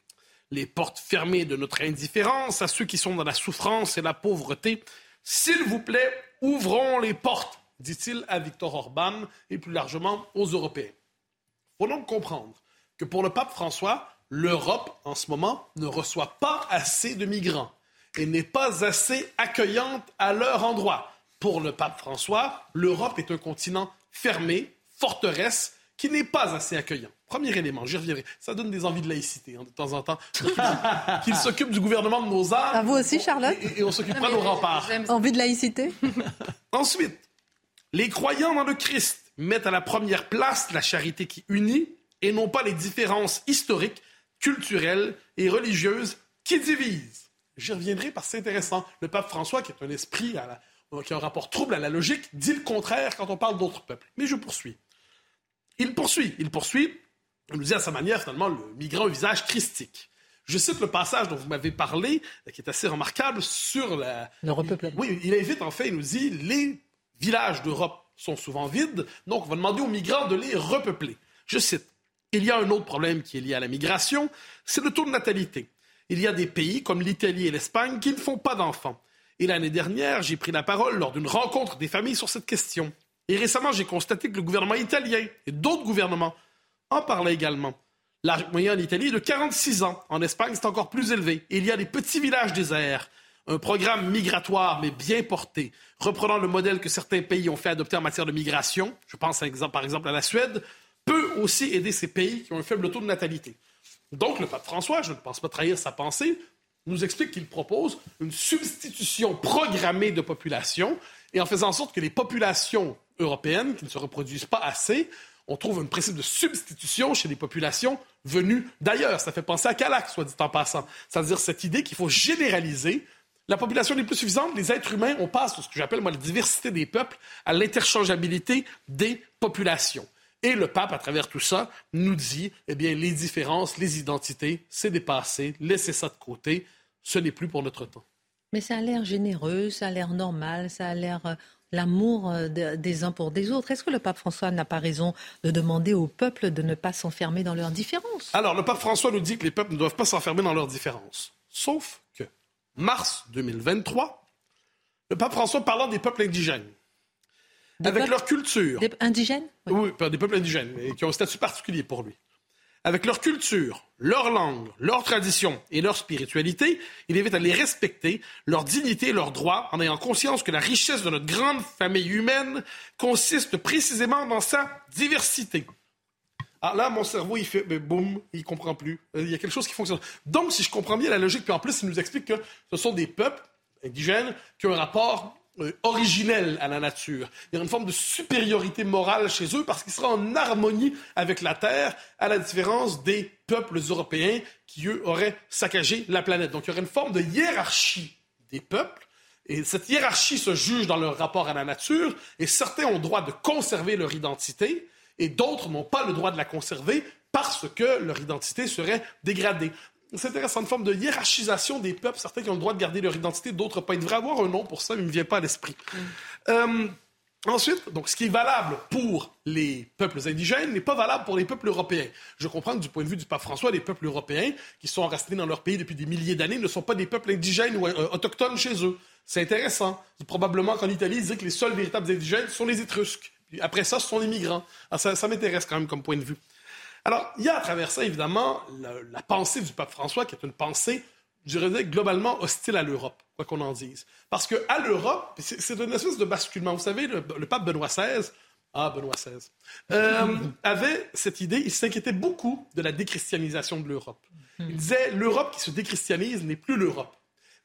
les portes fermées de notre indifférence à ceux qui sont dans la souffrance et la pauvreté. S'il vous plaît, ouvrons les portes, dit-il à Victor Orban et plus largement aux Européens. Faut donc comprendre que pour le pape François, l'Europe, en ce moment, ne reçoit pas assez de migrants et n'est pas assez accueillante à leur endroit. Pour le pape François, l'Europe est un continent fermé, forteresse qui n'est pas assez accueillant. Premier élément, j'y reviendrai. Ça donne des envies de laïcité hein, de temps en temps. Qu'il s'occupe du gouvernement de nos arts. À vous aussi, Charlotte. Et, on s'occupera de nos remparts. Envie de laïcité? Ensuite, les croyants dans le Christ mettent à la première place la charité qui unit et non pas les différences historiques, culturelles et religieuses qui divisent. J'y reviendrai parce que c'est intéressant. Le pape François, qui est un esprit à qui a un rapport trouble à la logique, dit le contraire quand on parle d'autres peuples. Mais je poursuis. Il poursuit, il poursuit, il nous dit à sa manière finalement le migrant au visage christique. Je cite le passage dont vous m'avez parlé, qui est assez remarquable sur la... Le repeuplement. Oui, il invite en fait, il nous dit, les villages d'Europe sont souvent vides, donc on va demander aux migrants de les repeupler. Je cite, il y a un autre problème qui est lié à la migration, c'est le taux de natalité. Il y a des pays comme l'Italie et l'Espagne qui ne font pas d'enfants. Et l'année dernière, j'ai pris la parole lors d'une rencontre des familles sur cette question. Et récemment, j'ai constaté que le gouvernement italien et d'autres gouvernements en parlaient également. L'âge moyen en Italie est de 46 ans. En Espagne, c'est encore plus élevé. Et il y a des petits villages déserts. Un programme migratoire, mais bien porté, reprenant le modèle que certains pays ont fait adopter en matière de migration, je pense par exemple à la Suède, peut aussi aider ces pays qui ont un faible taux de natalité. Donc, le pape François, je ne pense pas trahir sa pensée, nous explique qu'il propose une substitution programmée de population et en faisant en sorte que les populations européennes qui ne se reproduisent pas assez, on trouve un principe de substitution chez les populations venues d'ailleurs. Ça fait penser à Calac, soit dit en passant. C'est-à-dire cette idée qu'il faut généraliser. La population n'est plus suffisante, les êtres humains, on passe de ce que j'appelle moi la diversité des peuples à l'interchangeabilité des populations. Et le pape, à travers tout ça, nous dit, eh bien, les différences, les identités, c'est dépassé, laissez ça de côté ce n'est plus pour notre temps. Mais ça a l'air généreux, ça a l'air normal, ça a l'air euh, l'amour euh, des uns pour des autres. Est-ce que le pape François n'a pas raison de demander au peuple de ne pas s'enfermer dans leurs différences Alors, le pape François nous dit que les peuples ne doivent pas s'enfermer dans leurs différences. Sauf que, mars 2023, le pape François parlant des peuples indigènes, avec leur culture. Des indigènes? Oui, des peuples indigènes, et qui ont un statut particulier pour lui avec leur culture, leur langue, leur tradition et leur spiritualité, il invite à les respecter, leur dignité et leurs droits, en ayant conscience que la richesse de notre grande famille humaine consiste précisément dans sa diversité. Ah, là, mon cerveau, il fait, boum, il comprend plus. Il y a quelque chose qui fonctionne. Donc, si je comprends bien la logique, puis en plus, il nous explique que ce sont des peuples indigènes qui ont un rapport euh, originel à la nature. Il y a une forme de supériorité morale chez eux parce qu'ils seront en harmonie avec la Terre, à la différence des peuples européens qui, eux, auraient saccagé la planète. Donc il y aurait une forme de hiérarchie des peuples. Et cette hiérarchie se juge dans leur rapport à la nature, et certains ont le droit de conserver leur identité, et d'autres n'ont pas le droit de la conserver parce que leur identité serait dégradée c'est intéressant, une forme de hiérarchisation des peuples, certains qui ont le droit de garder leur identité, d'autres pas. Il devrait avoir un nom pour ça, mais il ne me vient pas à l'esprit. Euh, ensuite, donc, ce qui est valable pour les peuples indigènes n'est pas valable pour les peuples européens. Je comprends que du point de vue du pape François, les peuples européens qui sont restés dans leur pays depuis des milliers d'années ne sont pas des peuples indigènes ou euh, autochtones chez eux. C'est intéressant. Probablement qu'en Italie, ils disaient que les seuls véritables indigènes sont les Étrusques. Après ça, ce sont les migrants. Ça, ça m'intéresse quand même comme point de vue. Alors, il y a à travers ça, évidemment, la, pensée du pape François, qui est une pensée, je dirais, globalement hostile à l'Europe, quoi qu'on en dise. Parce qu'à l'Europe, c'est une espèce de basculement. Vous savez, le, pape Benoît XVI, ah, Benoît XVI, euh, avait cette idée, il s'inquiétait beaucoup de la déchristianisation de l'Europe. Il disait, l'Europe qui se déchristianise n'est plus l'Europe.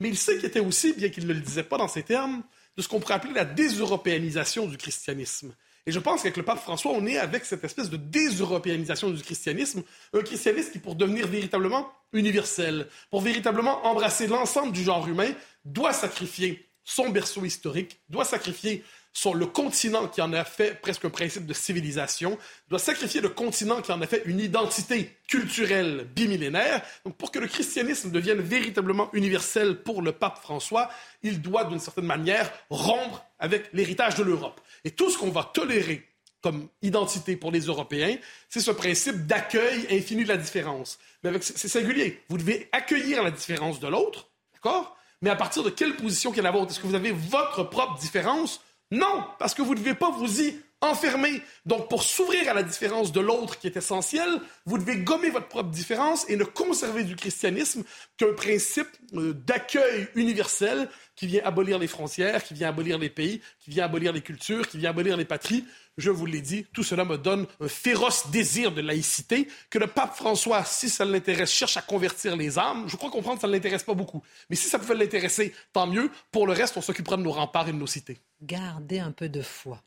Mais il s'inquiétait aussi, bien qu'il ne le disait pas dans ces termes, de ce qu'on pourrait appeler la déseuropéanisation du christianisme. Et je pense qu'avec le pape François, on est avec cette espèce de déseuropéanisation du christianisme, un christianisme qui, pour devenir véritablement universel, pour véritablement embrasser l'ensemble du genre humain, doit sacrifier son berceau historique, doit sacrifier sur le continent qui en a fait presque un principe de civilisation, doit sacrifier le continent qui en a fait une identité culturelle bimillénaire. Donc, pour que le christianisme devienne véritablement universel pour le pape François, il doit, d'une certaine manière, rompre avec l'héritage de l'Europe. Et tout ce qu'on va tolérer comme identité pour les Européens, c'est ce principe d'accueil infini de la différence. Mais c'est singulier. Vous devez accueillir la différence de l'autre, d'accord? Mais à partir de quelle position qu'est la vôtre? Est-ce que vous avez votre propre différence non, parce que vous ne devez pas vous y enfermer. Donc, pour s'ouvrir à la différence de l'autre qui est essentielle, vous devez gommer votre propre différence et ne conserver du christianisme qu'un principe euh, d'accueil universel qui vient abolir les frontières, qui vient abolir les pays, qui vient abolir les cultures, qui vient abolir les patries. Je vous l'ai dit, tout cela me donne un féroce désir de laïcité que le pape François, si ça l'intéresse, cherche à convertir les âmes. Je crois comprendre que ça ne l'intéresse pas beaucoup. Mais si ça pouvait l'intéresser, tant mieux. Pour le reste, on s'occupera de nos remparts et de nos cités. Gardez un peu de foi.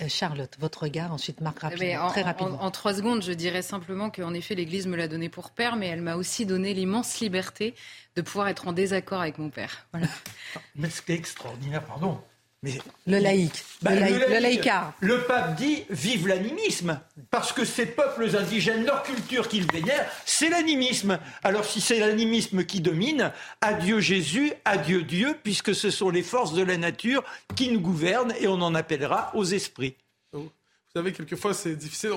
Euh, Charlotte, votre regard, ensuite Marc, rapidement, en, très rapidement. En, trois secondes, je dirais simplement qu'en effet, l'Église me l'a donné pour père, mais elle m'a aussi donné l'immense liberté de pouvoir être en désaccord avec mon père. Voilà. Mais ce qui est extraordinaire, pardon, le laïc, bah, le, laïc, le, pape dit vive l'animisme, parce que ces peuples indigènes, leur culture qu'ils vénèrent, c'est l'animisme. Alors si c'est l'animisme qui domine, adieu Jésus, adieu Dieu, puisque ce sont les forces de la nature qui nous gouvernent et on en appellera aux esprits. Vous savez, quelquefois, c'est difficile.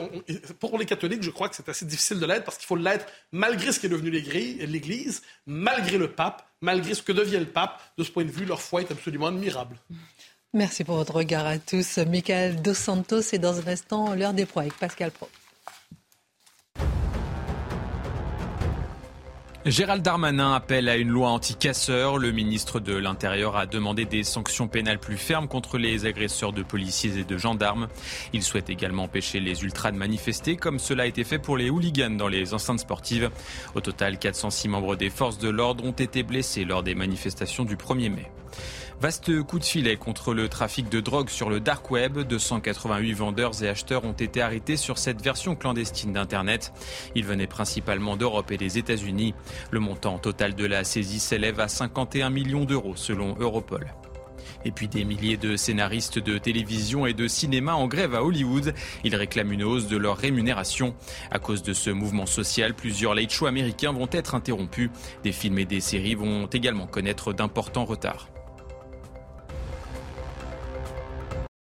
Pour les catholiques, je crois que c'est assez difficile de l'être parce qu'il faut l'être malgré ce qui est devenu l'Église, malgré le pape, malgré ce que devient le pape. De ce point de vue, leur foi est absolument admirable. Merci pour votre regard à tous. Michael Dos Santos et dans un instant l'heure des proies avec Pascal Pro. Gérald Darmanin appelle à une loi anti-casseurs. Le ministre de l'Intérieur a demandé des sanctions pénales plus fermes contre les agresseurs de policiers et de gendarmes. Il souhaite également empêcher les ultras de manifester, comme cela a été fait pour les hooligans dans les enceintes sportives. Au total, 406 membres des forces de l'ordre ont été blessés lors des manifestations du 1er mai. Vaste coup de filet contre le trafic de drogue sur le dark web. 288 vendeurs et acheteurs ont été arrêtés sur cette version clandestine d'Internet. Ils venaient principalement d'Europe et des États-Unis. Le montant total de la saisie s'élève à 51 millions d'euros selon Europol. Et puis des milliers de scénaristes de télévision et de cinéma en grève à Hollywood. Ils réclament une hausse de leur rémunération. À cause de ce mouvement social, plusieurs late shows américains vont être interrompus. Des films et des séries vont également connaître d'importants retards.